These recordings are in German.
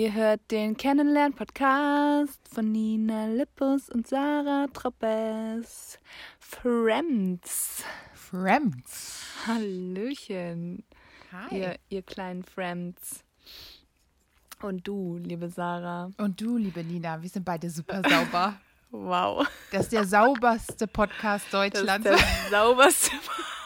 Ihr hört den Kennenlern-Podcast von Nina Lippus und Sarah Troppes. Friends. Friends. Hallöchen. Hi. Ihr, ihr kleinen Friends. Und du, liebe Sarah. Und du, liebe Nina, wir sind beide super sauber. Wow. Das ist der sauberste Podcast Das ist Deutschlands. der sauberste.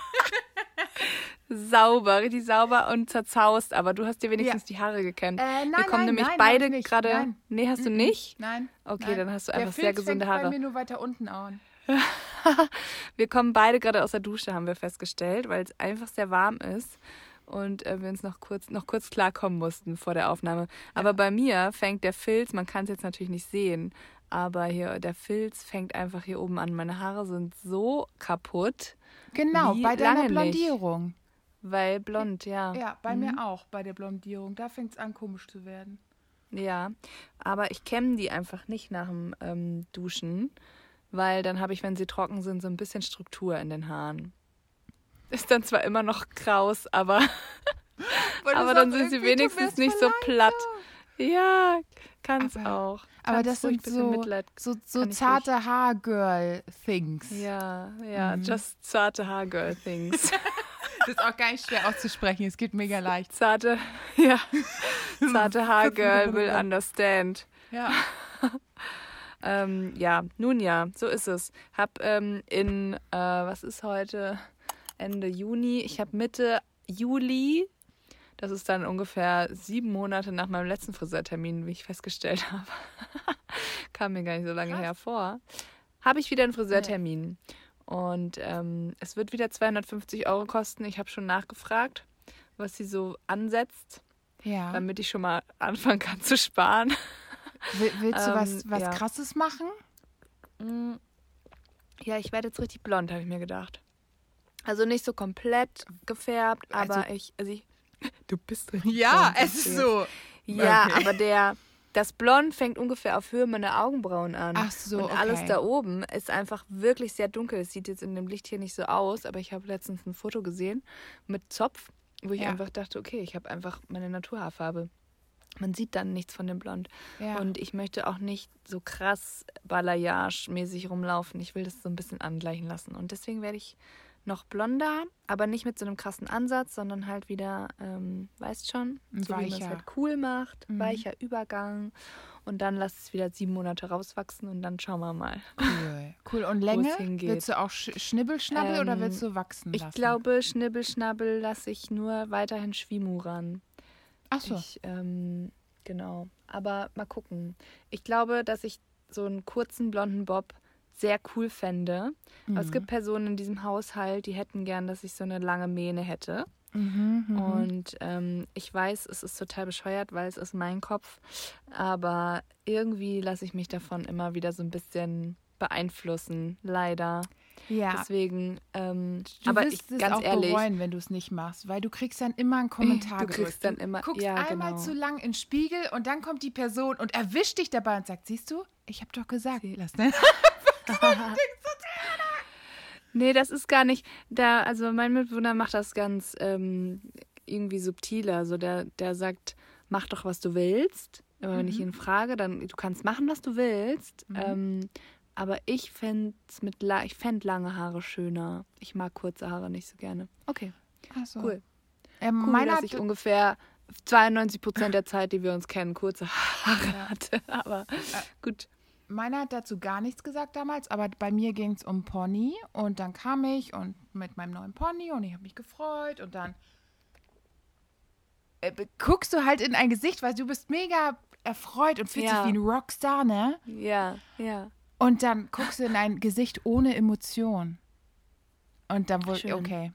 sauber, richtig sauber und zerzaust, aber du hast dir wenigstens die Haare gekämmt. Äh, nein, Wir kommen nein, nämlich nein, beide ich gerade. Nee, hast du nicht? Nein. Okay, dann hast du einfach sehr gesunde Haare. bei mir nur weiter unten an. Wir kommen beide gerade aus der Dusche, haben wir festgestellt, weil es einfach sehr warm ist und äh, wir uns noch kurz, noch kurz klarkommen mussten vor der Aufnahme. Aber bei mir fängt der Filz, man kann es jetzt natürlich nicht sehen, aber hier der Filz fängt einfach hier oben an. Meine Haare sind so kaputt, Genau, bei deiner lange nicht? Weil blond, ja. Ja, bei mir auch, bei der Blondierung. Da fängt es an, komisch zu werden. Ja, aber ich kämme die einfach nicht nach dem ähm, Duschen, weil dann habe ich, wenn sie trocken sind, so ein bisschen Struktur in den Haaren. Ist dann zwar immer noch kraus, aber, aber dann sind sie wenigstens nicht so platt. Ja, kann's Aber- auch. Aber Kann's das ruhig sind so, Mitleid. so, so kann zarte Haargirl-Things. Ja, ja, Mhm. just zarte Haargirl things. Das ist auch gar nicht schwer auszusprechen. Es geht mega leicht. zarte, ja, zarte Haargirl will understand. Ja. Ähm, ja, nun ja, so ist es. Hab ähm, in, äh, was ist heute? Ende Juni. Ich habe Mitte Juli, das ist dann ungefähr sieben Monate nach meinem letzten Friseurtermin, wie ich festgestellt habe. Kam mir gar nicht so lange Krass. hervor. Habe ich wieder einen Friseurtermin. Und ähm, es wird wieder 250 Euro kosten. Ich habe schon nachgefragt, was sie so ansetzt, Ja. damit ich schon mal anfangen kann zu sparen. Will, willst du was, Ähm, was ja. Krasses machen? Mm, Ja, ich werde jetzt richtig blond, habe ich mir gedacht. Also nicht so komplett gefärbt, Also- aber ich, also ich. Du bist richtig Ja, blond, es ist so. Ja, Okay. aber der, das Blond fängt ungefähr auf Höhe meiner Augenbrauen an. Ach so, Und alles okay. da oben ist einfach wirklich sehr dunkel. Es sieht jetzt in dem Licht hier nicht so aus, aber ich habe letztens ein Foto gesehen mit Zopf, wo ich Ja. einfach dachte, okay, ich habe einfach meine Naturhaarfarbe. Man sieht dann nichts von dem Blond. Ja. Und ich möchte auch nicht so krass Balayage-mäßig rumlaufen. Ich will das so ein bisschen angleichen lassen. Und deswegen werde ich noch blonder, aber nicht mit so einem krassen Ansatz, sondern halt wieder, ähm, weißt schon, so wie man es weicher. halt cool macht, Mhm. weicher Übergang. Und dann lass es wieder sieben Monate rauswachsen und dann schauen wir mal. Cool. Cool. Und Länge? Willst du auch Sch Schnibbelschnabbel oder Ähm, willst du wachsen Ich lassen? glaube, Schnibbelschnabbel lasse ich nur weiterhin Schwimu ran. Ach so. Ich, ähm, genau. Aber mal gucken. Ich glaube, dass ich so einen kurzen blonden Bob sehr cool fände. Aber es Mhm. gibt Personen in diesem Haushalt, die hätten gern, dass ich so eine lange Mähne hätte. Mhm, mhm. Und ähm, ich weiß, es ist total bescheuert, weil es ist mein Kopf. Aber irgendwie lasse ich mich davon immer wieder so ein bisschen beeinflussen, leider. ja. Deswegen, ähm, Du aber wirst ich, es ganz auch ehrlich, bereuen, wenn du es nicht machst, weil du kriegst dann immer einen Kommentar Du kriegst dann immer- du guckst ja, einmal genau. zu lang in den Spiegel und dann kommt die Person und erwischt dich dabei und sagt, siehst du, ich habe doch gesagt, lass ne? Nee, das ist gar nicht. Da, also mein Mitbewohner macht das ganz ähm, irgendwie subtiler. So der, der sagt, mach doch, was du willst. Aber wenn ich ihn frage, dann du kannst machen, was du willst. Ähm, aber ich fände mit ich fänd lange Haare schöner. Ich mag kurze Haare nicht so gerne. Okay, so. cool. Ähm, Cool, dass ich ungefähr 92 Prozent der Zeit, die wir uns kennen, kurze Haare Ja. hatte. Aber gut. Meiner hat dazu gar nichts gesagt damals, aber bei mir ging es um Pony und dann kam ich und mit meinem neuen Pony und ich habe mich gefreut und dann äh, guckst du halt in ein Gesicht, weil du bist mega erfreut und fühlst Ja. dich wie ein Rockstar, ne? Ja, ja. Und dann guckst du in ein Gesicht ohne Emotion. Und dann wurde, okay.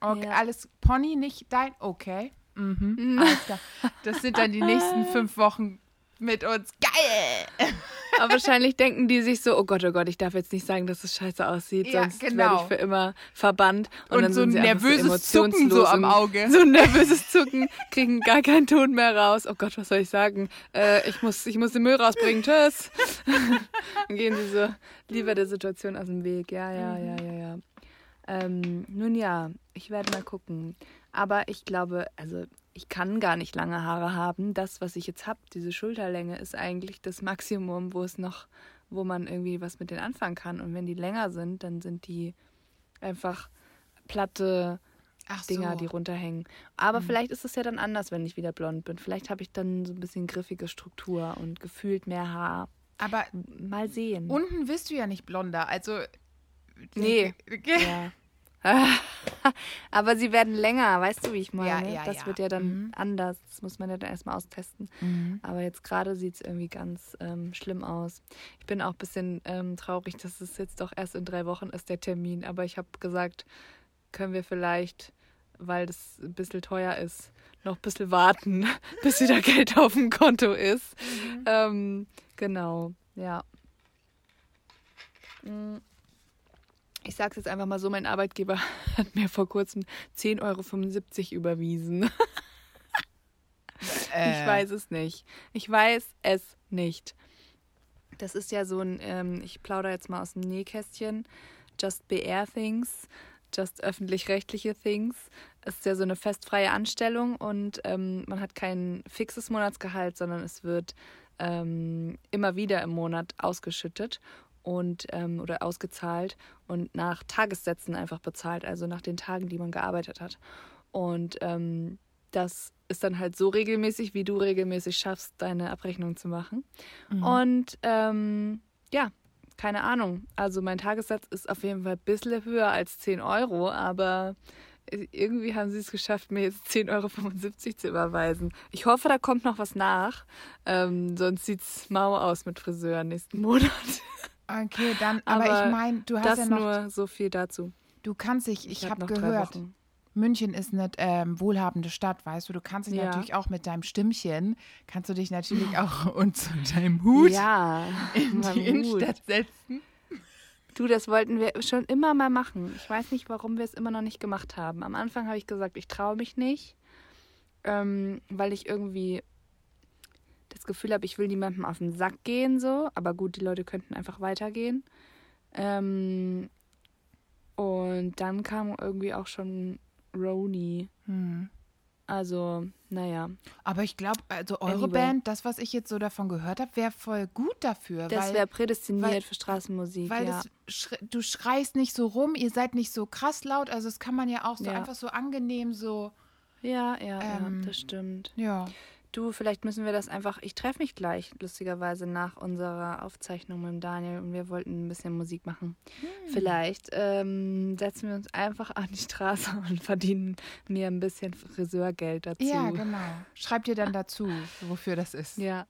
okay Ja. Alles Pony, nicht dein, okay. Mhm. Alles klar. Das sind dann die nächsten fünf Wochen mit uns. Geil! Aber wahrscheinlich denken die sich so, oh Gott, oh Gott, ich darf jetzt nicht sagen, dass es scheiße aussieht, Ja, sonst werde genau. ich für immer verbannt. Und, Und dann so ein nervöses so Zucken so am Auge. So ein nervöses Zucken, kriegen gar keinen Ton mehr raus. Oh Gott, was soll ich sagen? Äh, ich, muss, ich muss den Müll rausbringen, tschüss. dann gehen sie so lieber der Situation aus dem Weg. Ja, ja, ja, ja, ja. Ähm, nun ja, ich werde mal gucken. Aber ich glaube, also ich kann gar nicht lange Haare haben. Das, was ich jetzt habe, diese Schulterlänge, ist eigentlich das Maximum, wo es noch, wo man irgendwie was mit denen anfangen kann. Und wenn die länger sind, dann sind die einfach platte Ach Dinger, so. die runterhängen. Aber vielleicht ist es ja dann anders, wenn ich wieder blond bin. Vielleicht habe ich dann so ein bisschen griffige Struktur und gefühlt mehr Haar. Aber Mal sehen. unten bist du ja nicht blonder. Also. Nee. Ja. Aber sie werden länger, weißt du, wie ich meine? Ja, ja, das ja. wird ja dann Mhm. anders. Das muss man ja dann erstmal austesten. Mhm. Aber jetzt gerade sieht es irgendwie ganz ähm, schlimm aus. Ich bin auch ein bisschen ähm, traurig, dass es jetzt doch erst in drei Wochen ist, der Termin. Aber ich habe gesagt, können wir vielleicht, weil das ein bisschen teuer ist, noch ein bisschen warten, bis wieder Geld auf dem Konto ist. Ähm, genau, ja. Ich sage es jetzt einfach mal so, mein Arbeitgeber hat mir vor kurzem 10,75 Euro überwiesen. Äh, Ich weiß es nicht. Ich weiß es nicht. Das ist ja so ein, ähm, ich plaudere jetzt mal aus dem Nähkästchen, Just BR Things, Just öffentlich-rechtliche Things. Es ist ja so eine festfreie Anstellung und ähm, man hat kein fixes Monatsgehalt, sondern es wird ähm, immer wieder im Monat ausgeschüttet und ähm, oder ausgezahlt und nach Tagessätzen einfach bezahlt, also nach den Tagen, die man gearbeitet hat. Und ähm, das ist dann halt so regelmäßig, wie du regelmäßig schaffst, deine Abrechnung zu machen. Mhm. Und ähm, ja, keine Ahnung. Also mein Tagessatz ist auf jeden Fall ein bisschen höher als 10 Euro, aber irgendwie haben sie es geschafft, mir jetzt 10,75 Euro zu überweisen. Ich hoffe, da kommt noch was nach. Ähm, sonst sieht es mau aus mit Friseur nächsten Monat. Okay, dann, aber, Aber ich meine, du hast Das ja noch, nur so viel dazu. du kannst dich, ich, hab habe drei gehört. München ist eine ähm, wohlhabende Stadt, weißt du, du kannst dich Ja. natürlich auch mit deinem Stimmchen, kannst du dich natürlich auch und zu deinem Hut Ja, in die Hut. Innenstadt setzen. Du, das wollten wir schon immer mal machen. Ich weiß nicht, warum wir es immer noch nicht gemacht haben. Am Anfang habe ich gesagt, ich traue mich nicht, ähm, weil ich irgendwie das Gefühl habe, ich will niemandem auf den Sack gehen, so. Aber gut, die Leute könnten einfach weitergehen. Ähm, und dann kam irgendwie auch schon Roni. Hm. Also, naja, Aber ich glaube, also eure Anyway. Band, das, was ich jetzt so davon gehört habe, wäre voll gut dafür. das wäre prädestiniert weil- für Straßenmusik. weil ja. schre du schreist nicht so rum, ihr seid nicht so krass laut, also das kann man ja auch so Ja. einfach so angenehm so, ja, ja, Ähm, ja, das stimmt. ja. Du, vielleicht müssen wir das einfach. Ich treffe mich gleich, lustigerweise, nach unserer Aufzeichnung mit Daniel und wir wollten ein bisschen Musik machen. Hm. Vielleicht ähm, setzen wir uns einfach an die Straße und verdienen mir ein bisschen Friseurgeld dazu. Ja, genau. Schreibt ihr dann dazu, wofür das ist. Ja.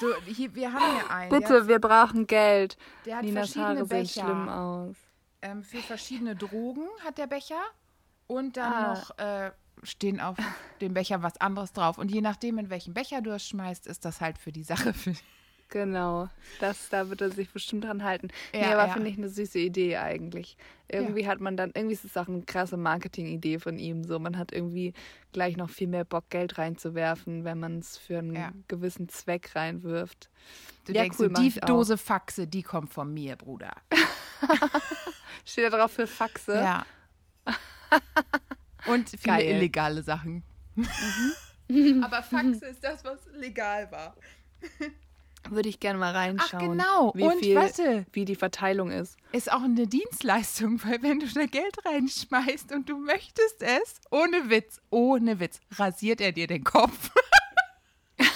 So, hier, wir haben hier einen. Bitte, wir brauchen Geld. Der hat, hat Ninas verschiedene Haare sehen Becher. schlimm aus. Ähm, für verschiedene Drogen hat der Becher. Und dann Ah. noch äh, stehen auf dem Becher was anderes drauf. Und je nachdem, in welchen Becher du es schmeißt, ist das halt für die Sache. Für Genau. Das, da wird er sich bestimmt dran halten. nee, Ja, aber ja. finde ich eine süße Idee eigentlich. Irgendwie hat man dann, irgendwie ist es auch eine krasse Marketingidee von ihm. So, man hat irgendwie gleich noch viel mehr Bock, Geld reinzuwerfen, wenn man es für einen Ja. gewissen Zweck reinwirft. Du Ja, denkst, cool, so, die. Dose Faxe, die kommt von mir, Bruder. Steht da drauf für Faxe? Ja. Und viele Geil. illegale Sachen. Aber Faxe ist das, was legal war. Würde ich gerne mal Ach reinschauen. genau. Wie Und viel, warte, wie die Verteilung ist. ist auch eine Dienstleistung, weil wenn du da Geld reinschmeißt und du möchtest es, ohne Witz, ohne Witz, rasiert er dir den Kopf. das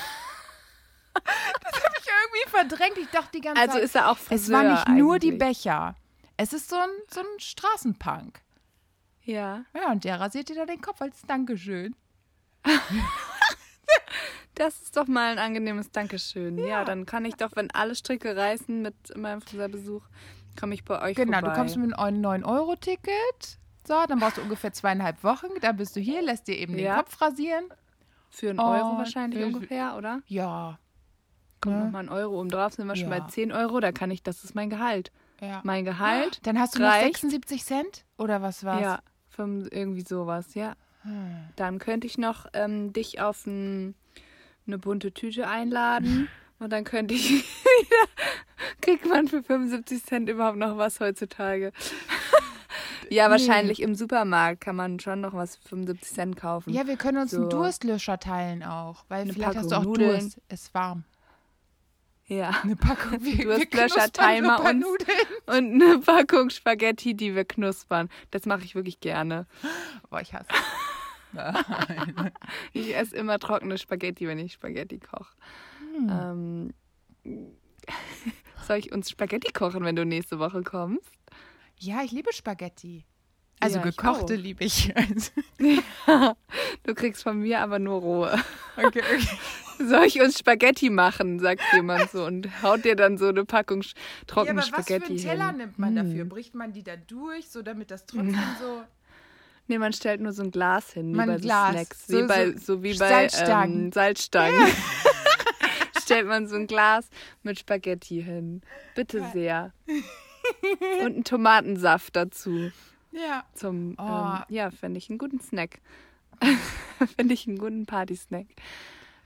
habe ich irgendwie verdrängt. Ich dachte die ganze Also Zeit, ist er auch Friseur es war nicht nur die eigentlich. Becher. Es ist so ein, so ein Straßenpunk. Ja. Ja, und der rasiert dir da den Kopf als Dankeschön. Das ist doch mal ein angenehmes Dankeschön. Ja. dann kann ich doch, wenn alle Stricke reißen mit meinem Friseurbesuch, komme ich bei euch Genau, vorbei. du kommst mit einem 9-Euro-Ticket. So, dann brauchst du ungefähr zweieinhalb Wochen. Dann bist du hier, lässt dir eben den Ja. Kopf rasieren. Für einen Oh, Euro wahrscheinlich äh, ungefähr, oder? Ja. Kommt Ne? nochmal ein Euro oben drauf, sind wir schon Ja. bei 10 Euro, da kann ich, das ist mein Gehalt. ja. Mein Gehalt, Dann hast du noch reicht. 76 Cent? Oder was war's? ja, irgendwie sowas, ja. Hm. Dann könnte ich noch ähm, dich auf ein, eine bunte Tüte einladen und dann könnte ich wieder, kriegt man für 75 Cent überhaupt noch was heutzutage? Ja, Nee. wahrscheinlich im Supermarkt kann man schon noch was für 75 Cent kaufen. Ja, wir können uns einen So. Durstlöscher teilen auch, weil Eine vielleicht hast du Packung auch Nudeln. Durst. Ist warm. Ja. Eine Packung. Wir, Durstlöscher, Timer und-. Und eine Packung Spaghetti, die wir knuspern. Das mache ich wirklich gerne. Boah, ich hasse. Ich esse immer trockene Spaghetti, wenn ich Spaghetti koche. Hm. Ähm, soll ich uns Spaghetti kochen, wenn du nächste Woche kommst? Ja, ich liebe Spaghetti. Also Ja, ich gekochte auch. liebe ich. Also, Du kriegst von mir aber nur rohe. okay, okay. Soll ich uns Spaghetti machen, sagt jemand so und haut dir dann so eine Packung sch- Ja, trockene aber was für Spaghetti einen Teller hin. nimmt man dafür? Hm. Bricht man die da durch, so damit das trotzdem so. Nee, man stellt nur so ein Glas hin, wie bei Glas. Snacks. So- wie bei, so wie bei Salzstangen. Ähm, Salzstangen. stellt man so ein Glas mit Spaghetti hin. Bitte sehr. Und einen Tomatensaft dazu. Ja. Zum, Oh. ähm, ja, fände ich einen guten Snack. fände ich einen guten Party-Snack.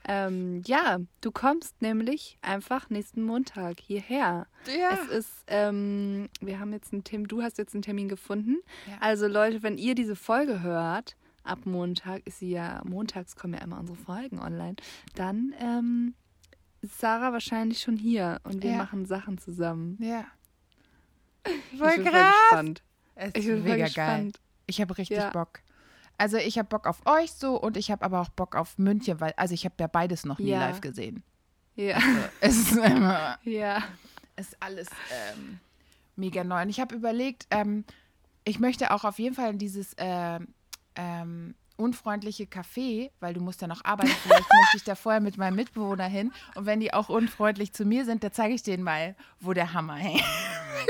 Ähm, ja, du kommst nämlich einfach nächsten Montag hierher. Ja. Es ist, ähm, wir haben jetzt einen Termin, du hast jetzt einen Termin gefunden. Ja. Also Leute, wenn ihr diese Folge hört, ab Montag ist sie ja, montags kommen ja immer unsere Folgen online, dann ähm, ist Sarah wahrscheinlich schon hier und wir Ja. machen Sachen zusammen. ja. ich Voll bin voll krass. gespannt. Es ist Ich bin voll mega geil. gespannt. Ich habe richtig. Bock. Also ich habe Bock auf euch so und ich habe aber auch Bock auf München, weil also ich habe ja beides noch nie Ja. live gesehen. Ja, Es ist immer, ja. es ist alles ähm, mega neu. Und ich habe überlegt, ähm, ich möchte auch auf jeden Fall in dieses ähm, ähm, unfreundliche Café, weil du musst ja noch arbeiten. Vielleicht möchte ich da vorher mit meinem Mitbewohner hin. Und wenn die auch unfreundlich zu mir sind, dann zeige ich denen mal, wo der Hammer hängt.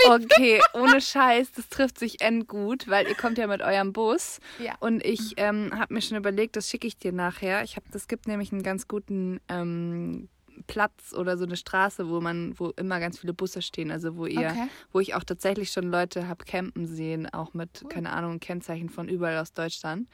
Okay, ohne Scheiß, das trifft sich endgut, weil ihr kommt ja mit eurem Bus. Ja. Und ich ähm, habe mir schon überlegt, das schicke ich dir nachher. Ich habe, das gibt nämlich einen ganz guten ähm, Platz oder so eine Straße, wo man, wo immer ganz viele Busse stehen. Also wo ihr, Okay. wo ich auch tatsächlich schon Leute habe campen sehen, auch mit, keine Ahnung, Kennzeichen von überall aus Deutschland.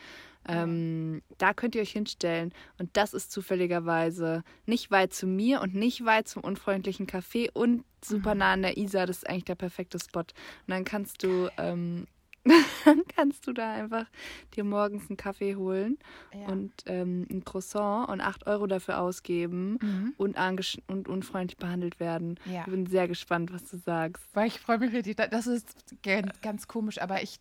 Ähm, da könnt ihr euch hinstellen. Und das ist zufälligerweise nicht weit zu mir und nicht weit zum unfreundlichen Café und super nah an der Isar. Das ist eigentlich der perfekte Spot. Und dann kannst du, ähm, dann kannst du da einfach dir morgens einen Kaffee holen Ja. und ähm, ein Croissant und 8 Euro dafür ausgeben Mhm. und, und unfreundlich behandelt werden. Ja. Ich bin sehr gespannt, was du sagst. Weil ich freue mich richtig. Das ist ganz komisch, aber ich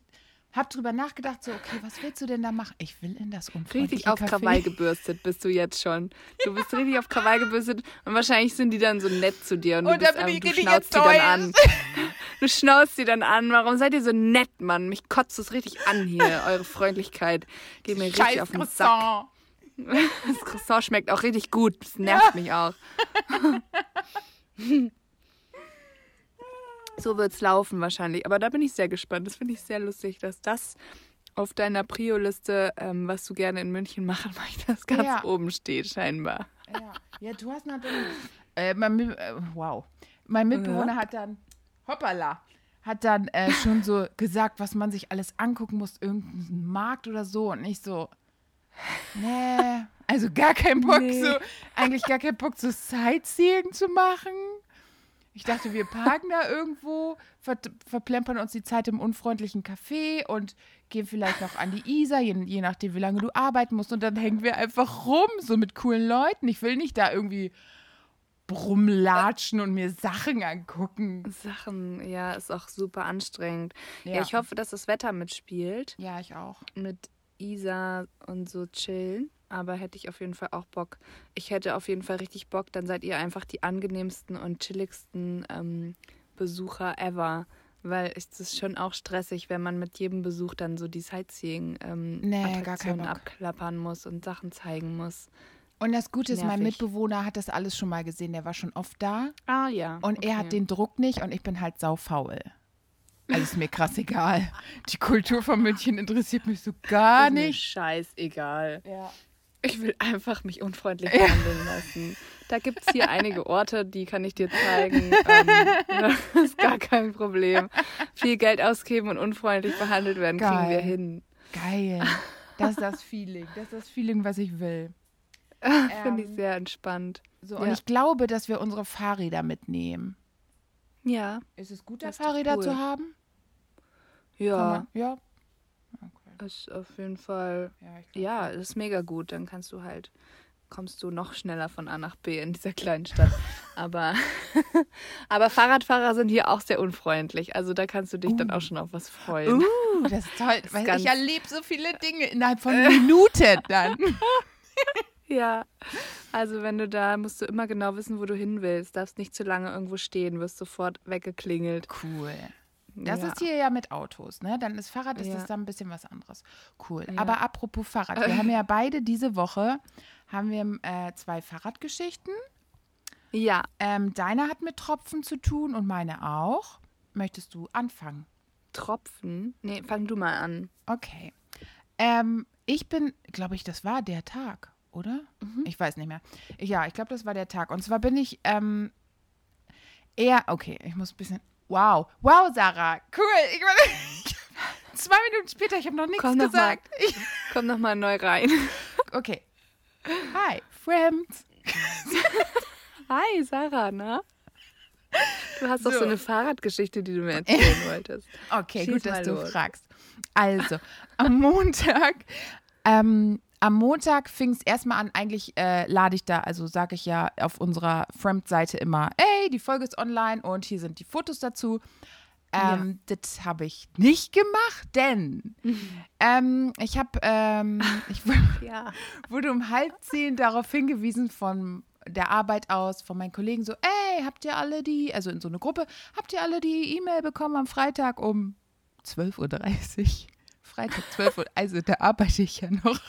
habe drüber nachgedacht, so, okay, was willst du denn da machen? Ich will in das unfreundliche Richtig auf Café. Krawall gebürstet bist du jetzt schon. Du bist richtig auf Krawall gebürstet und wahrscheinlich sind die dann so nett zu dir und, du, Und dann bist bin einfach, ich du schnauzt die dann an. Du schnauzt sie dann an. Warum seid ihr so nett, Mann? Mich kotzt es richtig an hier, eure Freundlichkeit. Geht mir richtig Scheiß auf den Sack. Croissant. Das Croissant schmeckt auch richtig gut. Das nervt mich auch. so wird's laufen wahrscheinlich. Aber da bin ich sehr gespannt. Das finde ich sehr lustig, dass das auf deiner Prio-Liste, ähm, was du gerne in München machen möchtest, ganz Ja. oben steht, scheinbar. Ja. ja, du hast natürlich. Äh, mein, äh, wow. Mein Mitbewohner hat dann, hoppala, hat dann äh, schon so gesagt, was man sich alles angucken muss, irgendeinen Markt oder so. Und ich so, nee, also gar keinen Bock, Nee. so, eigentlich gar keinen Bock, so Sightseeing zu machen. Ich dachte, wir parken da irgendwo, ver verplempern uns die Zeit im unfreundlichen Café und gehen vielleicht noch an die Isar, je, je nachdem, wie lange du arbeiten musst. Und dann hängen wir einfach rum, so mit coolen Leuten. Ich will nicht da irgendwie rumlatschen und mir Sachen angucken. Sachen, ja, ist auch super anstrengend. Ja. Ja. ich hoffe, dass das Wetter mitspielt. Ja, ich auch. Mit Isa und so chillen. Aber hätte ich auf jeden Fall auch Bock. Ich hätte auf jeden Fall richtig Bock. Dann seid ihr einfach die angenehmsten und chilligsten ähm, Besucher ever. Weil es ist schon auch stressig, wenn man mit jedem Besuch dann so die Sightseeing-Attraktionen Nee, Attraktionen Bock. abklappern muss und Sachen zeigen muss. Und das Gute ist, mein Nervig. Mitbewohner hat das alles schon mal gesehen. Der war schon oft da. Ah ja. Und er hat den Druck nicht und ich bin halt saufaul. Also ist mir krass egal. Die Kultur von München interessiert mich so gar Ist mir nicht. Scheißegal. Ja. Ich will einfach mich unfreundlich behandeln lassen. Da gibt es hier einige Orte, die kann ich dir zeigen. Ähm, das ist gar kein Problem. Viel Geld ausgeben und unfreundlich behandelt werden, kriegen Geil. wir hin. Geil. Das ist das Feeling. Das ist das Feeling, was ich will. Finde ich Ähm, sehr entspannt. So, und Ja. ich glaube, dass wir unsere Fahrräder mitnehmen. Ja. Ist es gut, Das Fahrräder cool. zu haben? Ja. man, ja. Ist auf jeden Fall, Ja, glaub ja, ist mega gut. Dann kannst du halt, kommst du noch schneller von A nach B in dieser kleinen Stadt. aber, aber Fahrradfahrer sind hier auch sehr unfreundlich. Also da kannst du dich dann auch schon auf was freuen. Uh, das ist toll. weil ganz- ich erlebe so viele Dinge innerhalb von Minuten dann. Ja, also wenn du da, musst du immer genau wissen, wo du hin willst. Darfst nicht zu lange irgendwo stehen, wirst sofort weggeklingelt. Cool. Das ja. ist hier ja mit Autos, ne? Dann ist Fahrrad, ist Ja. das dann ein bisschen was anderes. Cool. Ja. Aber apropos Fahrrad, wir haben ja beide diese Woche haben wir äh, zwei Fahrradgeschichten. Ja, Ähm, deine hat mit Tropfen zu tun und meine auch. Möchtest du anfangen? Tropfen. Nee, fang du mal an. Okay. Ähm, ich bin, glaube ich, das war der Tag, oder? Mhm. Ich weiß nicht mehr. Ja, ich glaube, das war der Tag. Und zwar bin ich ähm, eher, okay, ich muss ein bisschen, wow, wow, Sarah, cool. Ich, zwei Minuten später, ich habe noch nichts Komm noch mal. gesagt. Ich, Komm noch mal neu rein. okay. Hi, Friends. Hi, Sarah, na? Du hast doch so So. eine Fahrradgeschichte, die du mir erzählen wolltest. Okay, Schieß gut, dass du los. fragst. Also, am Montag, ähm, am Montag fing es erstmal an, eigentlich äh, lade ich da, also sage ich ja auf unserer Fremd-Seite immer, ey, die Folge ist online und hier sind die Fotos dazu. Ähm, Das habe ich nicht gemacht, denn ähm, ich habe, ähm, ich Ja. wurde um halb zehn darauf hingewiesen von der Arbeit aus, von meinen Kollegen so, ey, habt ihr alle die, also in so eine Gruppe, habt ihr alle die E-Mail bekommen am Freitag um 12.30 Uhr? Freitag 12 Uhr, also da arbeite ich ja noch.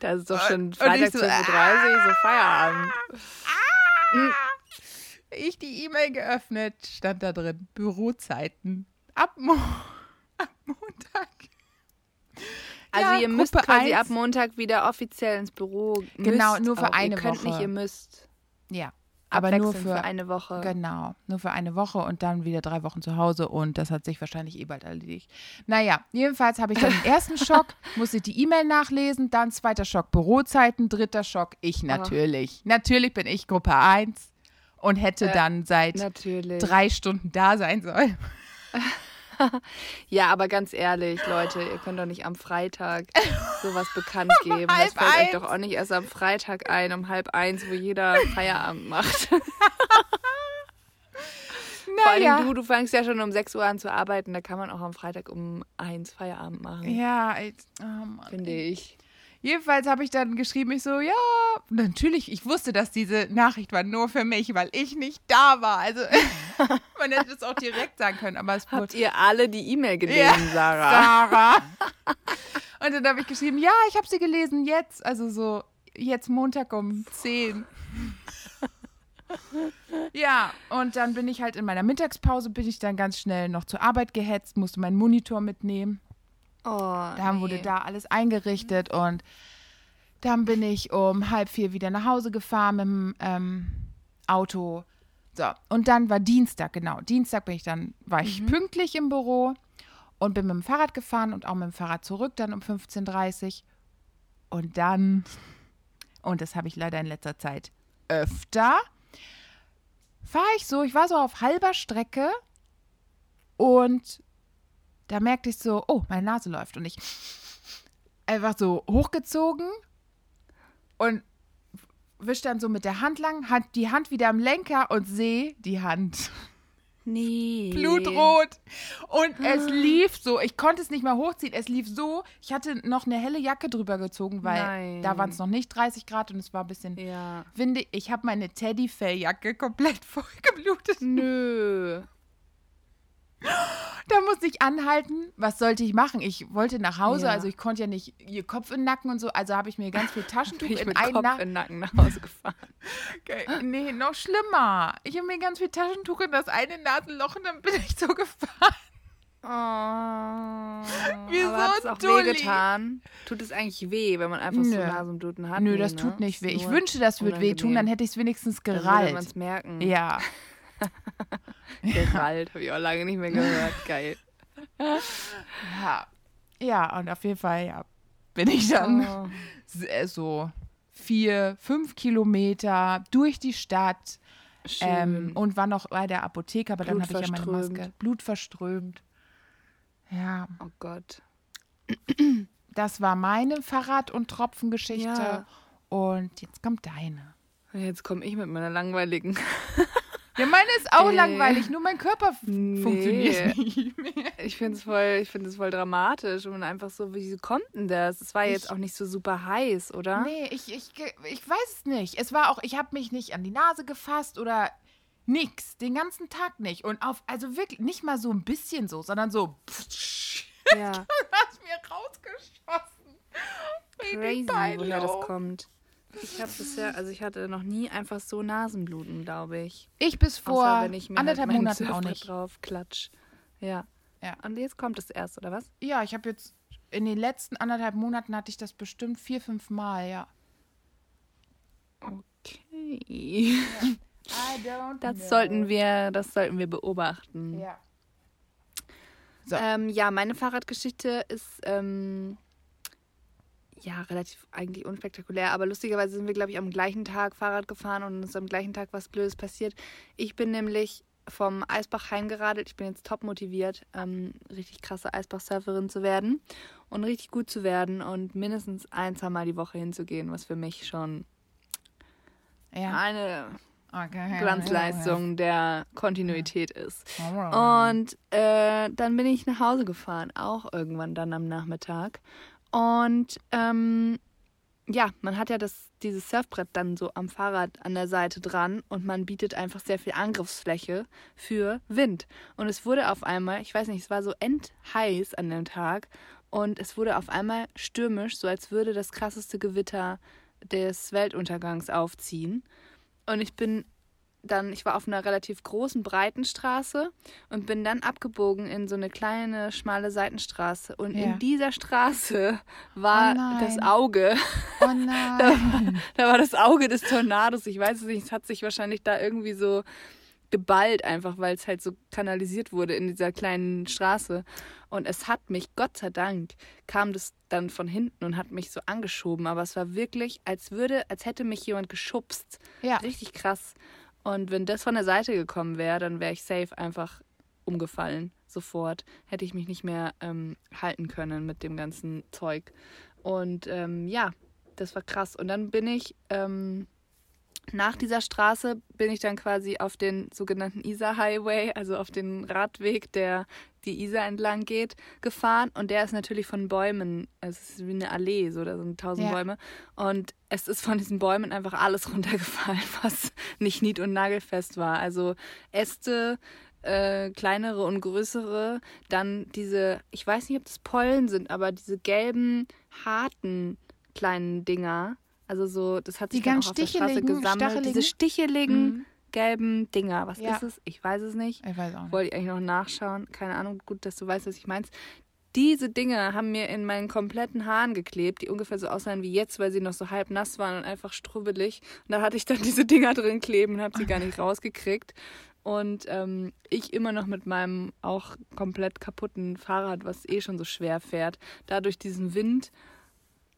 Das ist doch schon Freitag ich so, 12.30 Uhr, so Feierabend. Ich die E-Mail geöffnet, stand da drin, Bürozeiten. Ab, Mo ab Montag. Also Ja, ihr müsst Gruppe quasi eins. ab Montag wieder offiziell ins Büro. Genau, müsst nur für auch. eine ihr könnt Woche. nicht, ihr müsst. Ja, aber nur abwechseln für, eine Woche. Genau, nur für eine Woche und dann wieder drei Wochen zu Hause und das hat sich wahrscheinlich eh bald erledigt. Naja, jedenfalls habe ich dann den ersten Schock, musste ich die E-Mail nachlesen, dann zweiter Schock Bürozeiten, dritter Schock ich natürlich. Natürlich bin ich Gruppe 1 und hätte Äh, dann seit Natürlich. drei Stunden da sein sollen. Ja, aber ganz ehrlich, Leute, ihr könnt doch nicht am Freitag sowas bekannt geben. Das fällt euch doch auch nicht erst am Freitag ein, um halb eins, wo jeder Feierabend macht. Vor allem Naja, du, du fängst ja schon um 6 Uhr an zu arbeiten, da kann man auch am Freitag um eins Feierabend machen, ja, ey, oh Mann, finde ich. Jedenfalls habe ich dann geschrieben, ich so, ja, natürlich, ich wusste, dass diese Nachricht war nur für mich, weil ich nicht da war. Also man hätte es auch direkt sagen können, aber es wurde Habt ihr alle die E-Mail gelesen, Ja, Sarah? Sarah. Und dann habe ich geschrieben, ja, ich habe sie gelesen jetzt, also so jetzt Montag um 10. Ja, und dann bin ich halt in meiner Mittagspause, bin ich dann ganz schnell noch zur Arbeit gehetzt, musste meinen Monitor mitnehmen. Oh, Dann nee. wurde da alles eingerichtet und dann bin ich um halb vier wieder nach Hause gefahren mit dem ähm, Auto. So, und dann war Dienstag, genau. Dienstag bin ich dann, war ich pünktlich im Büro und bin mit dem Fahrrad gefahren und auch mit dem Fahrrad zurück, dann um 15.30 Uhr. Und dann, und das habe ich leider in letzter Zeit öfter, fahre ich so, ich war so auf halber Strecke und da merkte ich so, oh, meine Nase läuft. Und ich einfach so hochgezogen und wisch dann so mit der Hand lang, Hand, die Hand wieder am Lenker und sehe die Hand Nee. blutrot. Und es lief so, ich konnte es nicht mal hochziehen, es lief so, ich hatte noch eine helle Jacke drüber gezogen, weil Nein. da waren es noch nicht 30 Grad und es war ein bisschen Ja. windig. Ich habe meine Teddyfelljacke komplett vollgeblutet. Nö. Da musste ich anhalten. Was sollte ich machen? Ich wollte nach Hause, Ja. also ich konnte ja nicht ihr Kopf in den Nacken und so. Also habe ich mir ganz viel Taschentuch in einen Kopf Na in den Nacken nach Hause gefahren. Nee, noch schlimmer. Ich habe mir ganz viel Taschentuch in das eine Nasenloch und dann bin ich so gefahren. Oh. Wie aber so es auch Dulli. wehgetan? Tut es eigentlich weh, wenn man einfach so Nö. Nasenbluten hat? Nö, Nee, das ne? tut nicht weh. Ich Nur wünsche, das würde weh tun, dann hätte ich es wenigstens Dann würde man gerallt. es merken. Ja. Gerallt, habe ich auch lange nicht mehr gehört. Geil. ja. Ja, und auf jeden Fall, ja, bin ich dann Oh. äh, so vier, fünf Kilometer durch die Stadt. Ähm, und war noch bei der Apotheke, aber dann habe ich ja meine. Maske. Blut verströmt. Ja, oh Gott. Das war meine Fahrrad- und Tropfengeschichte. Ja. Und jetzt kommt deine. Jetzt komme ich mit meiner langweiligen. Ja, meine ist auch Äh, langweilig, nur mein Körper nee. funktioniert nicht mehr. Ich finde es voll, ich es voll dramatisch und einfach so, wie kommt denn das? Es war Ich- jetzt auch nicht so super heiß, oder? Nee, ich, ich, ich weiß es nicht. Es war auch, ich habe mich nicht an die Nase gefasst oder nix. Den ganzen Tag nicht. Und auf, also wirklich, nicht mal so ein bisschen so, sondern so, Ja, hast mir rausgeschossen. crazy, woher das kommt. Ich habe bisher, also ich hatte noch nie einfach so Nasenbluten, glaube ich. Ich bis vor Außer wenn ich mir anderthalb halt Monaten auch nicht. drauf klatsch. Ja. Ja. Und jetzt kommt es erst, oder was? Ja, ich habe jetzt in den letzten anderthalb Monaten hatte ich das bestimmt vier, fünf Mal, ja. Okay. I don't Das sollten wir, das sollten wir beobachten. Ja. So. Ähm, ja, meine Fahrradgeschichte ist ähm, ja relativ eigentlich unspektakulär, aber lustigerweise sind wir, glaube ich, am gleichen Tag Fahrrad gefahren und uns am gleichen Tag was Blödes passiert. Ich bin nämlich vom Eisbach heimgeradelt. Ich bin jetzt top motiviert, ähm, richtig krasse Eisbach-Surferin zu werden und richtig gut zu werden und mindestens ein, zwei Mal die Woche hinzugehen, was für mich schon ja. eine Okay. Glanzleistung der Kontinuität ist. Und Und äh, dann bin ich nach Hause gefahren, auch irgendwann dann am Nachmittag. Und ähm, ja, man hat ja das, dieses Surfbrett dann so am Fahrrad an der Seite dran und man bietet einfach sehr viel Angriffsfläche für Wind. Und es wurde auf einmal, ich weiß nicht, es war so endheiß an dem Tag und es wurde auf einmal stürmisch, so als würde das krasseste Gewitter des Weltuntergangs aufziehen. Und ich bin dann, ich war auf einer relativ großen, breiten Straße und bin dann abgebogen in so eine kleine, schmale Seitenstraße. Und Ja. in dieser Straße war Oh das Auge, oh nein. da war das Auge des Tornados. Ich weiß es nicht, es hat sich wahrscheinlich da irgendwie so geballt, einfach weil es halt so kanalisiert wurde in dieser kleinen Straße. Und es hat mich, Gott sei Dank, kam das dann von hinten und hat mich so angeschoben. Aber es war wirklich, als würde, als hätte mich jemand geschubst. ja. Richtig krass. Und wenn das von der Seite gekommen wäre, dann wäre ich safe einfach umgefallen. Sofort. Hätte ich mich nicht mehr ähm, halten können mit dem ganzen Zeug. Und ähm, ja, das war krass. Und dann bin ich ähm, nach dieser Straße bin ich dann quasi auf den sogenannten Isar Highway, also auf den Radweg, der die Isar entlang geht, gefahren. Und der ist natürlich von Bäumen, es ist wie eine Allee, so da sind tausend Ja. Bäume. Und es ist von diesen Bäumen einfach alles runtergefallen, was nicht nied- und nagelfest war. Also Äste, äh, kleinere und größere, dann diese, ich weiß nicht, ob das Pollen sind, aber diese gelben, harten kleinen Dinger. Also so, das hat sich Die dann ganz auch auf der Straße gesammelt. stacheligen? Diese sticheligen, Mhm. Gelben Dinger. Was Ja. ist es? Ich weiß es nicht. Ich weiß auch nicht. Wollte ich eigentlich noch nachschauen. Keine Ahnung. Gut, dass du weißt, was ich meinst. Diese Dinge haben mir in meinen kompletten Haaren geklebt, die ungefähr so aussahen wie jetzt, weil sie noch so halb nass waren und einfach strubbelig. Und da hatte ich dann diese Dinger drin kleben und habe sie gar nicht rausgekriegt. Und ähm, ich immer noch mit meinem auch komplett kaputten Fahrrad, was eh schon so schwer fährt, da durch diesen Wind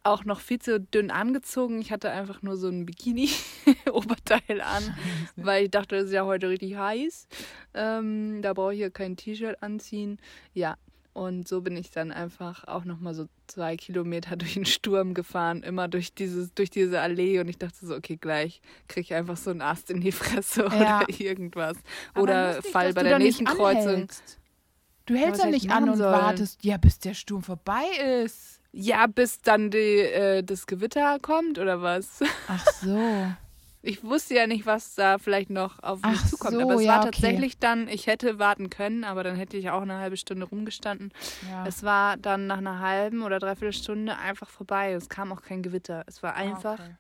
auch noch viel zu dünn angezogen. Ich hatte einfach nur so ein Bikini-Oberteil an, weil ich dachte, es ist ja heute richtig heiß. Ähm, da brauche ich ja kein T-Shirt anziehen. Ja, und so bin ich dann einfach auch nochmal so zwei Kilometer durch den Sturm gefahren, immer durch, dieses, durch diese Allee. Und ich dachte so, okay, gleich kriege ich einfach so einen Ast in die Fresse Ja. oder irgendwas. Aber oder lustig, fall bei der nächsten Kreuzung. Du hältst ja ich nicht an und sollen? wartest, ja, bis der Sturm vorbei ist. Ja, bis dann die, äh, das Gewitter kommt oder was? Ach so. Ich wusste ja nicht, was da vielleicht noch auf mich Ach zukommt. so, aber es ja, war okay. tatsächlich dann, ich hätte warten können, aber dann hätte ich auch eine halbe Stunde rumgestanden. Ja. Es war dann nach einer halben oder dreiviertel Stunde einfach vorbei. Es kam auch kein Gewitter. Es war einfach Ah, okay.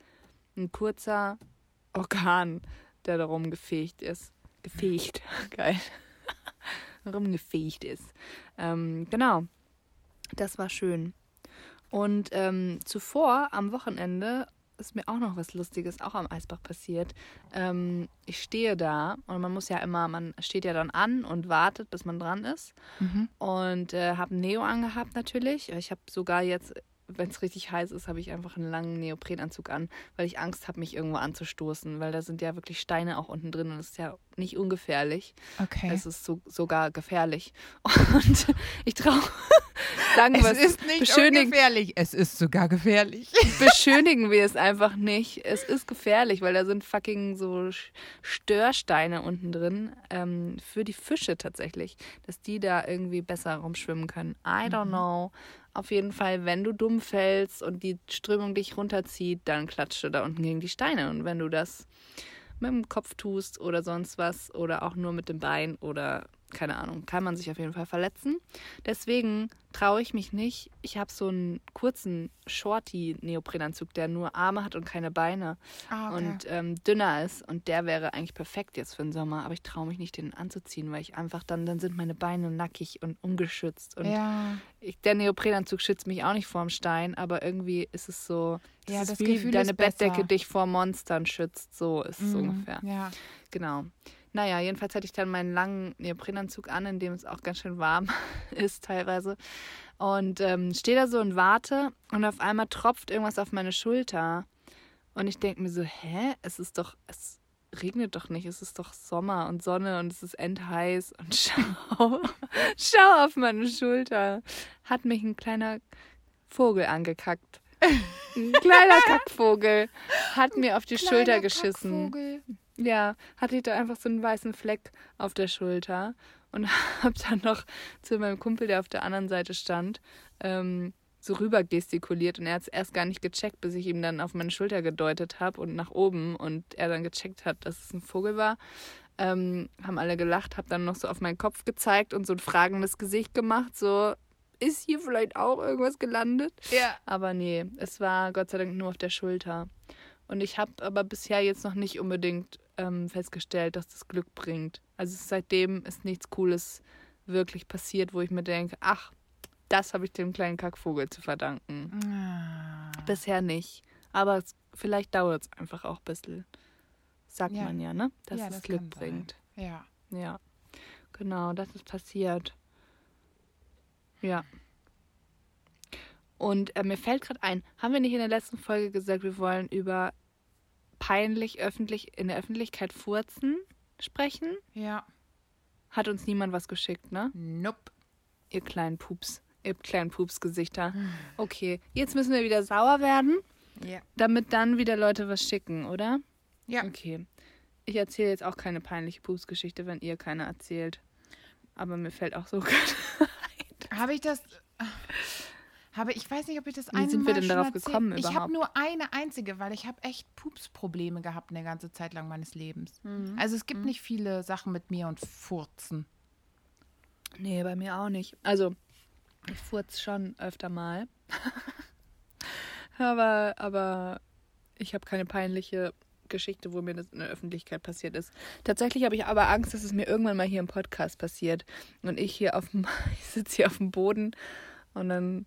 ein kurzer Orkan, der da rumgefegt ist. Gefegt, geil. rumgefegt ist. Ähm, genau. Das war schön. Und ähm, zuvor, am Wochenende, ist mir auch noch was Lustiges, auch am Eisbach passiert. Ähm, ich stehe da und man muss ja immer, man steht ja dann an und wartet, bis man dran ist. Mhm. Und äh, habe ein Neo angehabt natürlich. Ich habe sogar jetzt wenn es richtig heiß ist, habe ich einfach einen langen Neoprenanzug an, weil ich Angst habe, mich irgendwo anzustoßen, weil da sind ja wirklich Steine auch unten drin und es ist ja nicht ungefährlich. Okay. Es ist so, sogar gefährlich. Und ich traue, sagen wir es ist nicht ungefährlich, es ist sogar gefährlich. beschönigen wir es einfach nicht. Es ist gefährlich, weil da sind fucking so Störsteine unten drin ähm, für die Fische tatsächlich, dass die da irgendwie besser rumschwimmen können. I don't know. Auf jeden Fall, wenn du dumm fällst und die Strömung dich runterzieht, dann klatscht du da unten gegen die Steine. Und wenn du das mit dem Kopf tust oder sonst was oder auch nur mit dem Bein oder keine Ahnung, kann man sich auf jeden Fall verletzen. Deswegen traue ich mich nicht. Ich habe so einen kurzen Shorty-Neoprenanzug, der nur Arme hat und keine Beine Ah, und ähm, dünner ist. Und der wäre eigentlich perfekt jetzt für den Sommer. Aber ich traue mich nicht, den anzuziehen, weil ich einfach dann, dann sind meine Beine nackig und ungeschützt. Und ja, ich, der Neoprenanzug schützt mich auch nicht vorm Stein, aber irgendwie ist es so, das Ja, ist das wie Gefühl deine. Bettdecke dich vor Monstern schützt. So ist es mhm, ungefähr. Ja. Genau. Naja, jedenfalls hatte ich dann meinen langen Neoprenanzug an, in dem es auch ganz schön warm ist teilweise. Und ähm, stehe da so und warte und auf einmal tropft irgendwas auf meine Schulter. Und ich denke mir so, hä? Es ist doch, es regnet doch nicht, es ist doch Sommer und Sonne und es ist endheiß. Und schau, schau auf meine Schulter. Hat mich ein kleiner Vogel angekackt. Ein kleiner Kackvogel hat mir auf die Schulter Kleiner geschissen. Kackvogel. Ja, hatte ich da einfach so einen weißen Fleck auf der Schulter und hab dann noch zu meinem Kumpel, der auf der anderen Seite stand, ähm, so rüber gestikuliert und er hat es erst gar nicht gecheckt, bis ich ihm dann auf meine Schulter gedeutet habe und nach oben und er dann gecheckt hat, dass es ein Vogel war. Ähm, haben alle gelacht, hab dann noch so auf meinen Kopf gezeigt und so ein fragendes Gesicht gemacht, so ist hier vielleicht auch irgendwas gelandet? Ja. Aber nee, es war Gott sei Dank nur auf der Schulter. Und ich habe aber bisher jetzt noch nicht unbedingt ähm, festgestellt, dass das Glück bringt. Also seitdem ist nichts Cooles wirklich passiert, wo ich mir denke, ach, das habe ich dem kleinen Kackvogel zu verdanken. Ah. Bisher nicht. Aber vielleicht dauert es einfach auch ein bisschen. Sagt Ja. man ja, ne? Dass Ja, es das Glück sein. bringt. Ja. Ja, genau, das ist passiert. Ja. Und äh, mir fällt gerade ein, haben wir nicht in der letzten Folge gesagt, wir wollen über peinlich öffentlich in der Öffentlichkeit furzen sprechen? Ja. Hat uns niemand was geschickt, ne? Nope. Ihr kleinen Pups, ihr kleinen Pupsgesichter. Okay, jetzt müssen wir wieder sauer werden, Ja. damit dann wieder Leute was schicken, oder? Ja. Okay. Ich erzähle jetzt auch keine peinliche Pupsgeschichte, wenn ihr keine erzählt. Aber mir fällt auch so Habe ich das. Habe ich weiß nicht, ob ich das Wie einmal sind wir denn darauf erzählt- gekommen Ich habe überhaupt? nur eine einzige, weil ich habe echt Pupsprobleme gehabt eine ganze Zeit lang meines Lebens. Mhm. Also es gibt nicht viele Sachen mit mir und Furzen. Nee, bei mir auch nicht. Also, ich furz schon öfter mal. aber, aber ich habe keine peinliche Geschichte, wo mir das in der Öffentlichkeit passiert ist. Tatsächlich habe ich aber Angst, dass es mir irgendwann mal hier im Podcast passiert. Und ich hier auf dem, ich sitze hier auf dem Boden und dann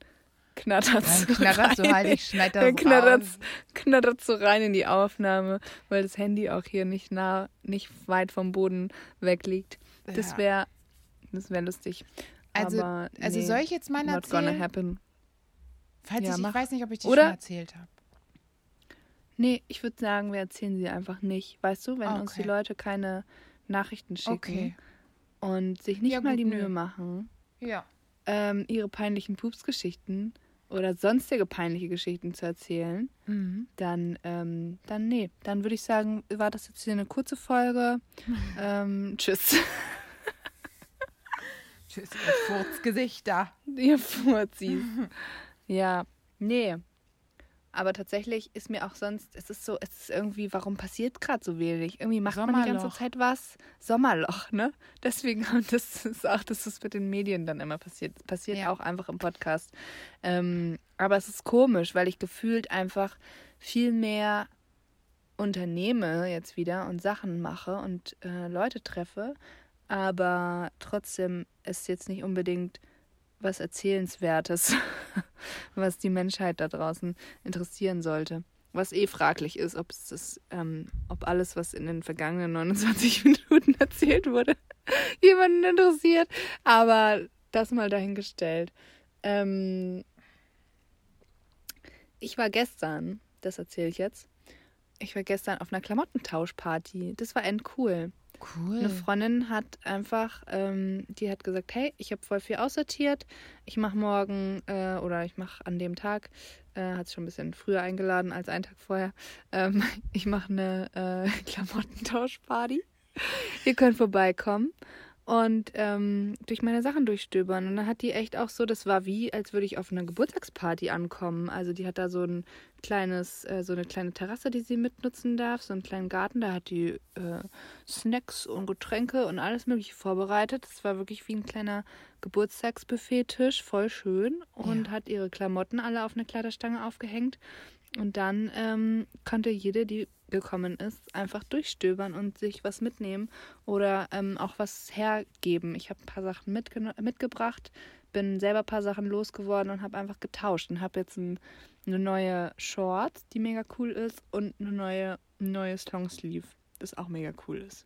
knattert. Dann knattert's so halt, ich schneid das Dann knattert's, knattert's so rein in die Aufnahme, weil das Handy auch hier nicht nah, nicht weit vom Boden weg liegt. Das wäre, das wäre lustig. Also, aber also nee, soll ich jetzt meine not gonna erzählen? happen. Falls Ja, ich, ich weiß nicht, ob ich die Oder- schon erzählt habe. Nee, ich würde sagen, wir erzählen sie einfach nicht. Weißt du, wenn uns Okay. die Leute keine Nachrichten schicken Okay. und sich nicht Ja, mal gut, die nö. Mühe machen, Ja. ähm, ihre peinlichen Pupsgeschichten oder sonstige peinliche Geschichten zu erzählen, Mhm. dann, ähm, dann nee. Dann würde ich sagen, war das jetzt hier eine kurze Folge. ähm, tschüss. Tschüss, ihr Furzgesichter. Ihr Furzis. ja, nee. Aber tatsächlich ist mir auch sonst, es ist so, es ist irgendwie, warum passiert gerade so wenig? Irgendwie macht man die ganze. Zeit was. Sommerloch, ne? Deswegen, und das ist auch, dass das mit den Medien dann immer passiert. Das passiert Ja. auch einfach im Podcast. Ähm, aber es ist komisch, weil ich gefühlt einfach viel mehr unternehme jetzt wieder und Sachen mache und äh, Leute treffe, aber trotzdem ist jetzt nicht unbedingt was Erzählenswertes, was die Menschheit da draußen interessieren sollte. Was eh fraglich ist, ob es das, ähm, ob alles, was in den vergangenen 29 Minuten erzählt wurde, jemanden interessiert. Aber das mal dahingestellt. Ähm, ich war gestern, das erzähle ich jetzt. Ich war gestern auf einer Klamottentauschparty. Das war end cool. Eine Freundin hat einfach, ähm, die hat gesagt, hey, ich habe voll viel aussortiert. Ich mache morgen äh, oder ich mache an dem Tag, äh, hat sich schon ein bisschen früher eingeladen als einen Tag vorher. Ähm, ich mache eine äh, Klamottentauschparty. Ihr könnt vorbeikommen und ähm, durch meine Sachen durchstöbern. Und dann hat die echt auch so, das war wie, als würde ich auf einer Geburtstagsparty ankommen. Also die hat da so ein kleines, äh, so eine kleine Terrasse, die sie mitnutzen darf, so einen kleinen Garten. Da hat die äh, Snacks und Getränke und alles mögliche vorbereitet. Das war wirklich wie ein kleiner Geburtstagsbuffet-Tisch, voll schön. Und Ja. hat ihre Klamotten alle auf eine Kleiderstange aufgehängt. Und dann ähm, konnte jede, die gekommen ist, einfach durchstöbern und sich was mitnehmen oder ähm, auch was hergeben. Ich habe ein paar Sachen mitgeno- mitgebracht, bin selber ein paar Sachen losgeworden und habe einfach getauscht und habe jetzt ein, eine neue Short, die mega cool ist und eine neue neues Longsleeve, das auch mega cool ist.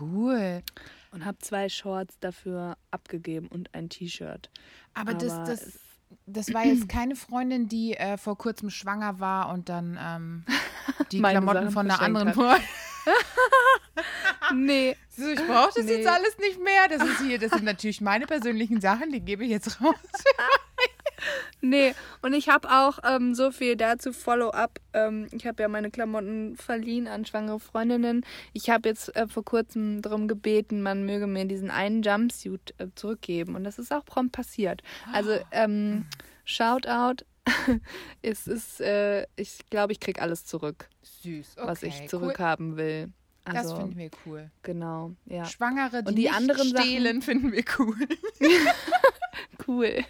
Cool. Und habe zwei Shorts dafür abgegeben und ein T-Shirt. Aber, das, Aber das, es- das war jetzt keine Freundin, die äh, vor kurzem schwanger war und dann ähm, die Meine Klamotten Sachen von einer anderen. Freundin. Nee, So, ich brauche das Nee. jetzt alles nicht mehr. Das ist hier, das sind natürlich meine persönlichen Sachen, die gebe ich jetzt raus. Nee, und ich habe auch ähm, so viel dazu Follow-up. Ähm, ich habe ja meine Klamotten verliehen an schwangere Freundinnen. Ich habe jetzt äh, vor kurzem darum gebeten, man möge mir diesen einen Jumpsuit äh, zurückgeben. Und das ist auch prompt passiert. Also, ähm, Shoutout. es ist, äh, ich glaube, ich krieg alles zurück, Süß, okay. was ich cool. zurückhaben will. Das Also, finden wir cool. genau, ja. Schwangere, die, Und die anderen Sachen- stehlen, finden wir cool. Cool.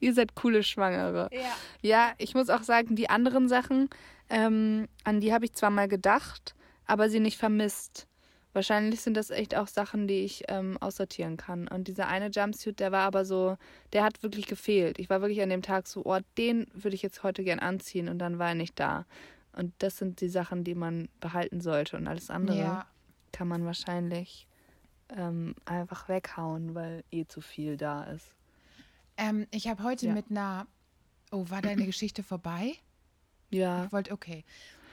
Ihr seid coole Schwangere. Ja. Ja, ich muss auch sagen, die anderen Sachen, ähm, an die habe ich zwar mal gedacht, aber sie nicht vermisst. Wahrscheinlich sind das echt auch Sachen, die ich ähm, aussortieren kann. Und dieser eine Jumpsuit, der war aber so, der hat wirklich gefehlt. Ich war wirklich an dem Tag so, oh, den würde ich jetzt heute gern anziehen und dann war er nicht da. Und das sind die Sachen, die man behalten sollte. Und alles andere Ja. kann man wahrscheinlich ähm, einfach weghauen, weil eh zu viel da ist. Ähm, ich habe heute Ja. mit einer. Oh, war deine Geschichte vorbei? Ja. Ich wollte, okay.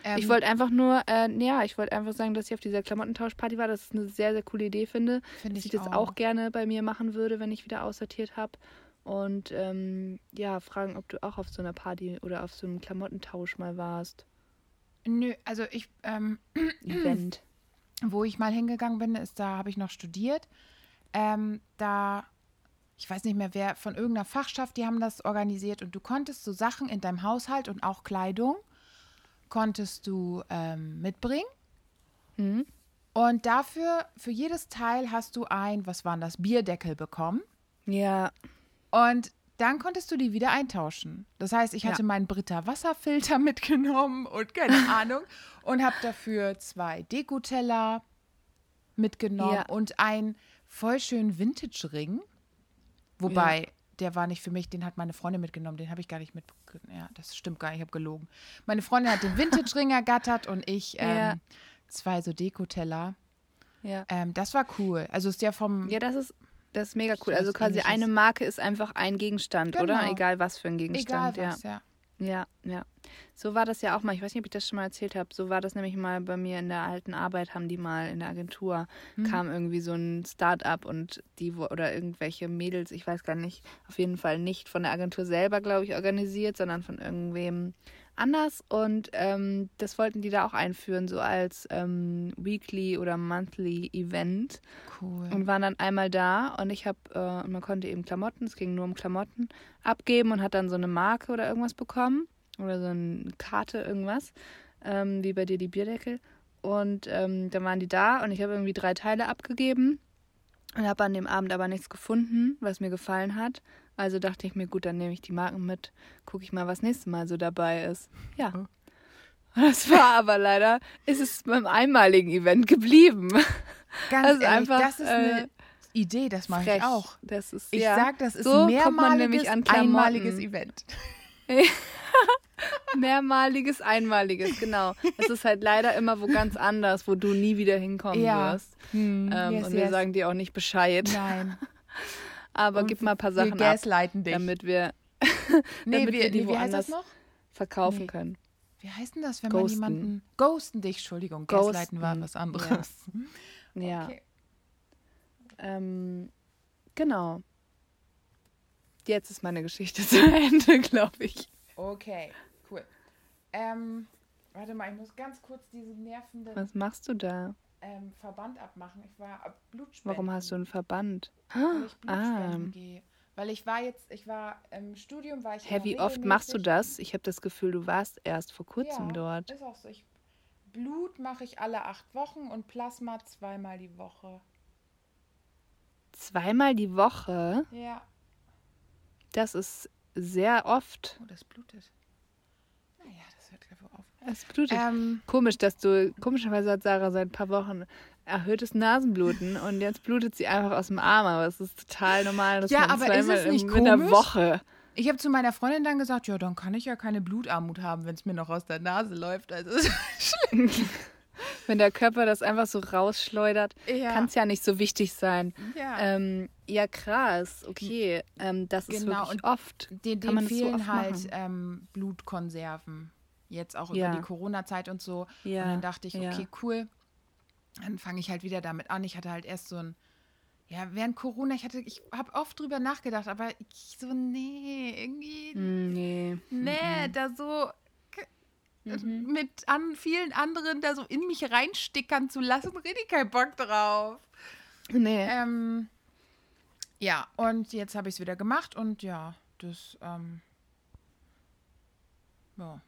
Ähm, Ich wollte einfach nur, äh, ja, ich wollte einfach sagen, dass ich auf dieser Klamottentauschparty war, dass ich eine sehr, sehr coole Idee finde. Finde dass ich ich das auch. auch gerne bei mir machen würde, wenn ich wieder aussortiert habe. Und ähm, ja, fragen, ob du auch auf so einer Party oder auf so einem Klamottentausch mal warst. Nö, also ich, ähm, Event. wo ich mal hingegangen bin, ist, da habe ich noch studiert. Ähm, da, ich weiß nicht mehr wer, von irgendeiner Fachschaft, die haben das organisiert und du konntest so Sachen in deinem Haushalt und auch Kleidung, konntest du ähm, mitbringen. Mhm. Und dafür, für jedes Teil hast du ein, was waren das, Bierdeckel bekommen. Ja, Und dann konntest du die wieder eintauschen. Das heißt, ich Ja. hatte meinen Britta Wasserfilter mitgenommen und keine Ahnung und habe dafür zwei Dekoteller mitgenommen Ja. und einen voll schönen Vintage-Ring. Wobei, der war nicht für mich, den hat meine Freundin mitgenommen, den habe ich gar nicht mitgenommen. Ja, das stimmt gar nicht, ich habe gelogen. Meine Freundin hat den Vintage-Ring ergattert und ich ähm, Ja. zwei so Dekoteller. ja. Ähm, das war cool. Also ist ja vom Ja, das ist, das ist mega cool. Also quasi Ähnliches. eine Marke ist einfach ein Gegenstand, oder? Genau. Egal was für ein egal Gegenstand. ja. was, ja. Ja, ja. So war das ja auch mal. Ich weiß nicht, ob ich das schon mal erzählt habe. So war das nämlich mal bei mir in der alten Arbeit, haben die mal in der Agentur, kam irgendwie so ein Start-up und die wo- oder irgendwelche Mädels, ich weiß gar nicht, auf jeden Fall nicht von der Agentur selber, glaube ich, organisiert, sondern von irgendwem anders. Und ähm, das wollten die da auch einführen, so als ähm, Weekly oder Monthly Event Cool. und waren dann einmal da und ich habe, äh, und man konnte eben Klamotten, es ging nur um Klamotten, abgeben und hat dann so eine Marke oder irgendwas bekommen oder so eine Karte, irgendwas, ähm, wie bei dir die Bierdeckel. Und ähm, dann waren die da und ich habe irgendwie drei Teile abgegeben und habe an dem Abend aber nichts gefunden, was mir gefallen hat. Also dachte ich mir, gut, dann nehme ich die Marken mit, gucke ich mal, was nächstes Mal so dabei ist. Ja. Das war aber leider, ist es beim einmaligen Event geblieben. Ganz Also ehrlich, einfach, das ist eine äh, Idee, das mache ich auch. Das ist, Ich ja. sag, das ist So mehrmaliges, nämlich an Klamotten. einmaliges Event. Mehrmaliges, einmaliges, genau. Es ist halt leider immer wo ganz anders, wo du nie wieder hinkommen Ja. wirst. Hm, Ähm, yes, und wir yes. sagen dir auch nicht Bescheid. Nein. Aber Und gib mal ein paar Sachen ab, dich. damit wir, nee, damit wir, wir die nee, wie heißt das woanders- noch? verkaufen Nee. können. Wie heißt denn das, wenn Ghosten. man jemanden. Ghosten dich, Entschuldigung. Ghosten, Gaslighten war was anderes. Ja. Okay. Ähm, genau. Jetzt ist meine Geschichte zu Ende, glaube ich. Okay, cool. Ähm, warte mal, ich muss ganz kurz diesen nervenden Was machst du da? Ähm, Verband abmachen. Ich war Blutspenden. Warum hast du einen Verband? Weil ich Ah. Gehe. Weil ich war jetzt, ich war im Studium, war ich Hä, wie oft machst du das? Ich habe das Gefühl, du warst erst vor kurzem ja, dort. Ist auch so. Ich, Blut mache ich alle acht Wochen und Plasma zweimal die Woche. Zweimal die Woche, Ja. das ist sehr oft. Oh, das blutet. Naja, das auf. Es blutet. Ähm, Komisch, dass du, komischerweise hat Sarah seit ein paar Wochen erhöhtes Nasenbluten und jetzt blutet sie einfach aus dem Arm, aber es ist total normal, dass Ja, man aber ist zweimal es nicht in, in der? Woche. ich habe zu meiner Freundin dann gesagt, ja, dann kann ich ja keine Blutarmut haben, wenn es mir noch aus der Nase läuft. Also Wenn der Körper das einfach so rausschleudert, Ja. kann es ja nicht so wichtig sein. ja. Ähm, ja, krass, okay. Ähm, das ist Genau, wirklich und oft. den, kann man den das so fehlen oft halt ähm, Blutkonserven. Jetzt auch Ja. über die Corona-Zeit und so. Ja, Und dann dachte ich, okay, cool. Dann fange ich halt wieder damit an. Ich hatte halt erst so ein, ja, während Corona, ich hatte, ich habe oft drüber nachgedacht, aber ich so, nee, irgendwie, Mm, Nee. nee, da so k- Mhm. mit an vielen anderen da so in mich reinstickern zu lassen, richtig keinen Bock drauf. Nee. Ähm, ja, und jetzt habe ich es wieder gemacht und ja, das ähm, ja,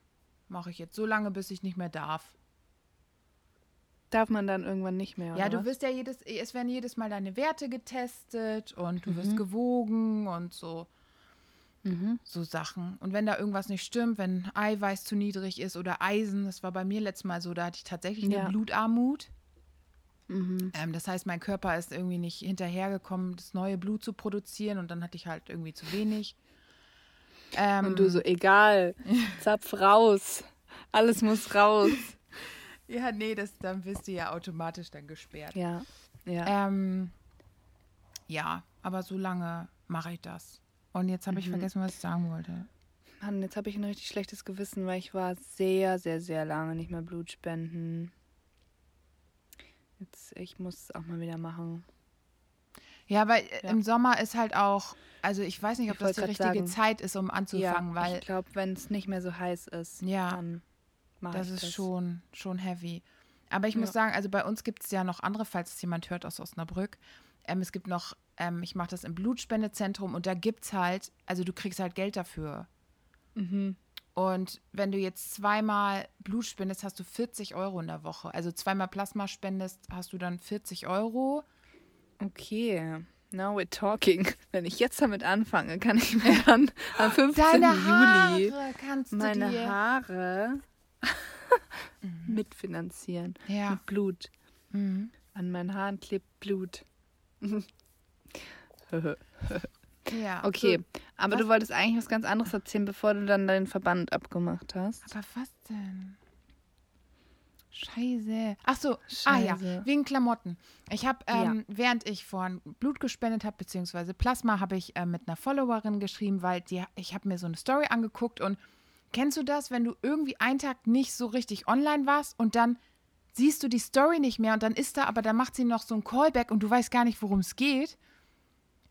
mache ich jetzt so lange, bis ich nicht mehr darf. Darf man dann irgendwann nicht mehr, ja, du was? wirst ja jedes, es werden jedes Mal deine Werte getestet und du Mhm. wirst gewogen und so, Mhm. so Sachen. Und wenn da irgendwas nicht stimmt, wenn Eiweiß zu niedrig ist oder Eisen, das war bei mir letztes Mal so, da hatte ich tatsächlich eine Ja. Blutarmut. Mhm. Ähm, das heißt, mein Körper ist irgendwie nicht hinterhergekommen, das neue Blut zu produzieren und dann hatte ich halt irgendwie zu wenig. Ähm, Und du so, egal, zapf raus. Alles muss raus. Ja, nee, das, dann wirst du ja automatisch dann gesperrt. Ja, ja. Ähm, ja, aber so lange mache ich das. Und jetzt habe ich Mhm. vergessen, was ich sagen wollte. Mann, jetzt habe ich ein richtig schlechtes Gewissen, weil ich war sehr, sehr, sehr lange nicht mehr Blut spenden. Jetzt, ich muss es auch mal wieder machen. Ja, weil äh, Ja. im Sommer ist halt auch, also ich weiß nicht, ob Ich das die richtige sagen. Zeit ist, um anzufangen, ja, weil ich glaube, wenn es nicht mehr so heiß ist, Ja, dann mache das ist das. schon, schon heavy. Aber ich muss Ja. sagen, also bei uns gibt es ja noch andere, falls es jemand hört aus Osnabrück. Ähm, es gibt noch, ähm, ich mache das im Blutspendezentrum und da gibt es halt, also du kriegst halt Geld dafür. Mhm. Und wenn du jetzt zweimal Blut spendest, hast du 40 Euro in der Woche. Also zweimal Plasma spendest, hast du dann 40 Euro. Okay, now we're talking. Wenn ich jetzt damit anfange, kann ich mir dann am 15. Deine Haare Juli meine dir. Haare mitfinanzieren. Ja. Mit Blut. Mhm. An meinen Haaren klebt Blut. ja. Okay, So, aber was- du wolltest eigentlich was ganz anderes erzählen, bevor du dann deinen Verband abgemacht hast. aber was denn? Scheiße. Ach so, ah ja, Scheiße. wegen Klamotten. Ich habe, ähm, während ich vorhin Blut gespendet habe, beziehungsweise Plasma, habe ich äh, mit einer Followerin geschrieben, weil die, ich habe mir so eine Story angeguckt und kennst du das, wenn du irgendwie einen Tag nicht so richtig online warst und dann siehst du die Story nicht mehr und dann ist da, aber dann macht sie noch so ein Callback und du weißt gar nicht, worum es geht.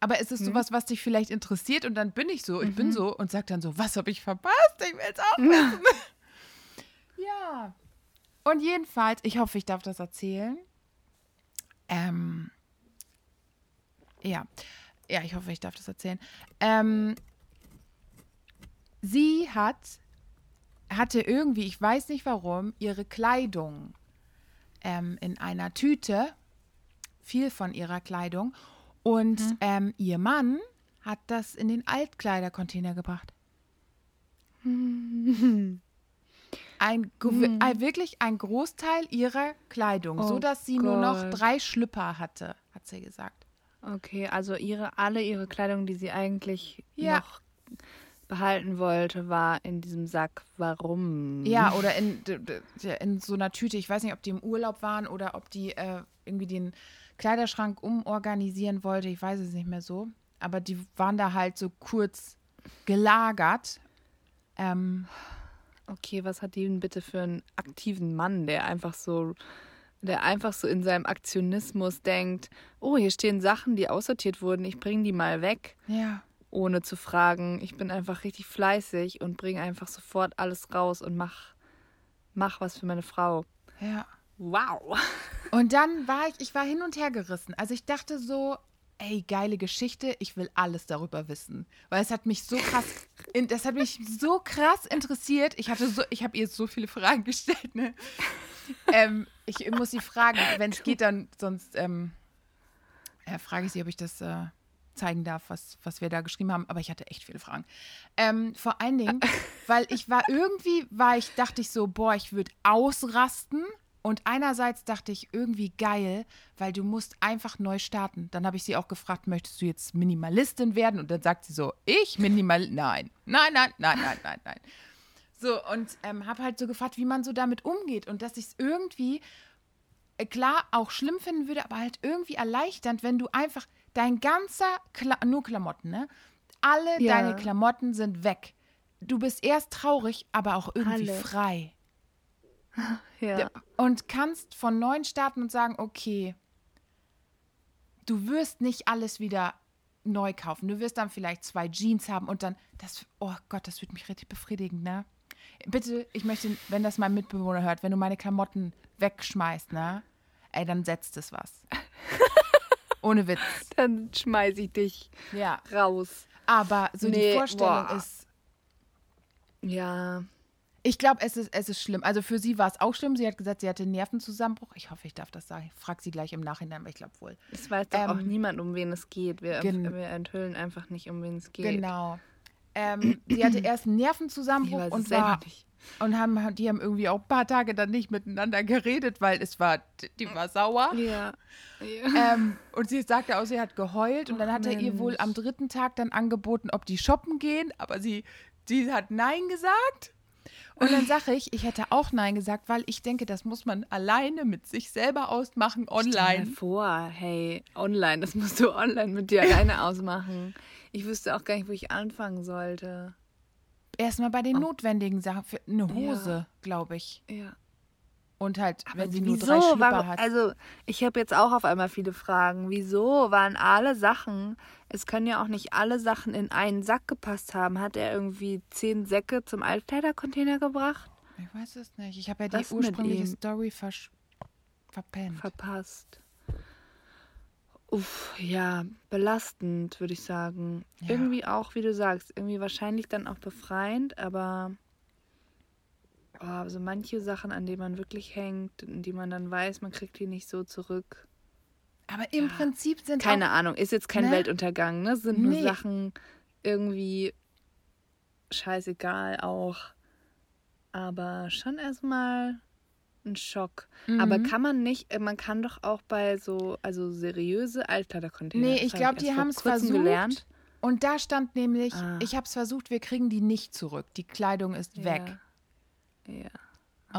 Aber es ist sowas, was dich vielleicht interessiert und dann bin ich so, ich bin so und sag dann so, was habe ich verpasst? Ich will es auch wissen. ja. Und jedenfalls, ich hoffe, ich darf das erzählen. Ähm, ja. Ja, ich hoffe, ich darf das erzählen. Ähm, sie hat, hatte irgendwie, ich weiß nicht warum, ihre Kleidung ähm, in einer Tüte, viel von ihrer Kleidung. Und ähm, ihr Mann hat das in den Altkleidercontainer gebracht. Ein, ein, wirklich ein Großteil ihrer Kleidung, Oh so dass sie nur noch Gott. drei Schlüpper hatte, hat sie gesagt. Okay, also ihre alle ihre Kleidung, die sie eigentlich Ja. noch behalten wollte, war in diesem Sack. Warum? Ja, oder in, in so einer Tüte. Ich weiß nicht, ob die im Urlaub waren oder ob die äh, irgendwie den Kleiderschrank umorganisieren wollte. Ich weiß es nicht mehr so. Aber die waren da halt so kurz gelagert. Ähm, Okay, was hat die denn bitte für einen aktiven Mann, der einfach so, der einfach so in seinem Aktionismus denkt, oh, hier stehen Sachen, die aussortiert wurden, ich bringe die mal weg, Ja. ohne zu fragen. Ich bin einfach richtig fleißig und bringe einfach sofort alles raus und mach, mach was für meine Frau. Ja. Wow. Und dann war ich, ich war hin und her gerissen. Also ich dachte so, ey, geile Geschichte, ich will alles darüber wissen. Weil es hat mich so krass, das hat mich so krass interessiert. Ich hatte so, ich habe ihr so viele Fragen gestellt, ne? ähm, ich muss sie fragen, wenn es geht, dann sonst ähm, äh, frage ich sie, ob ich das äh, zeigen darf, was, was wir da geschrieben haben. Aber ich hatte echt viele Fragen. Ähm, vor allen Dingen, weil ich war irgendwie, war ich, dachte ich so, boah, ich würde ausrasten. Und einerseits dachte ich, irgendwie geil, weil du musst einfach neu starten. Dann habe ich sie auch gefragt, möchtest du jetzt Minimalistin werden? Und dann sagt sie so, ich Minimal, nein, nein, nein, nein, nein, nein, nein. So, und ähm, habe halt so gefragt, wie man so damit umgeht und dass ich es irgendwie, äh, klar, auch schlimm finden würde, aber halt irgendwie erleichternd, wenn du einfach dein ganzer, Kla nur Klamotten, ne? Alle Ja. deine Klamotten sind weg. Du bist erst traurig, aber auch irgendwie Alle. frei. Ja. Und kannst von neuem starten und sagen, okay, du wirst nicht alles wieder neu kaufen. Du wirst dann vielleicht zwei Jeans haben und dann, das, oh Gott, das wird mich richtig befriedigen, ne? Bitte, ich möchte, wenn das mein Mitbewohner hört, wenn du meine Klamotten wegschmeißt, ne? Ey, dann setzt es was. Ohne Witz. Dann schmeiße ich dich Ja. raus. Aber so die Nee, Vorstellung boah. ist, Ja. Ich glaube, es ist, es ist schlimm. Also für sie war es auch schlimm. Sie hat gesagt, sie hatte einen Nervenzusammenbruch. Ich hoffe, ich darf das sagen. Ich frage sie gleich im Nachhinein, aber ich glaube wohl. Es weiß doch auch Ähm, niemand, um wen es geht. Wir, wir enthüllen einfach nicht, um wen es geht. Genau. Ähm, sie hatte erst einen Nervenzusammenbruch und war und haben die haben irgendwie auch ein paar Tage dann nicht miteinander geredet, weil es war die war sauer. Ja. ja. Ähm, und sie sagte auch, sie hat geheult und dann hat er ihr wohl Mensch. am dritten Tag dann angeboten, ob die shoppen gehen, aber sie sie hat nein gesagt. Und dann sage ich, ich hätte auch nein gesagt, weil ich denke, das muss man alleine mit sich selber ausmachen Stell dir online. vor, hey, online, das musst du online mit dir alleine ausmachen. Ich wüsste auch gar nicht, wo ich anfangen sollte. Erstmal bei den Oh. notwendigen Sachen für eine Hose, glaube ich. Ja. Und halt, Aber wenn sie nur drei Schlüpper Warum- hat. Also, ich habe jetzt auch auf einmal viele Fragen. Wieso waren alle Sachen, es können ja auch nicht alle Sachen in einen Sack gepasst haben. Hat er irgendwie zehn Säcke zum Altkleidercontainer gebracht? Ich weiß es nicht. Ich habe ja die Was mit ursprüngliche? Story versch verpennt. Verpasst. Uff, ja, belastend, würde ich sagen. Ja. Irgendwie auch, wie du sagst, irgendwie wahrscheinlich dann auch befreiend, aber oh, also manche Sachen, an denen man wirklich hängt, die man dann weiß, man kriegt die nicht so zurück. Aber im Ja. Prinzip sind Keine auch, Ahnung, ist jetzt kein Ne? Weltuntergang, ne? Sind nur Nee. Sachen irgendwie scheißegal auch. Aber schon erstmal ein Schock. Mhm. Aber kann man nicht, äh, man kann doch auch bei so, also seriöse Altkleidercontainer. Nee, ich hab glaub, die haben's kurzem versucht. gelernt. Und da stand nämlich, Ah. ich habe es versucht, wir kriegen die nicht zurück. Die Kleidung ist weg. Ja.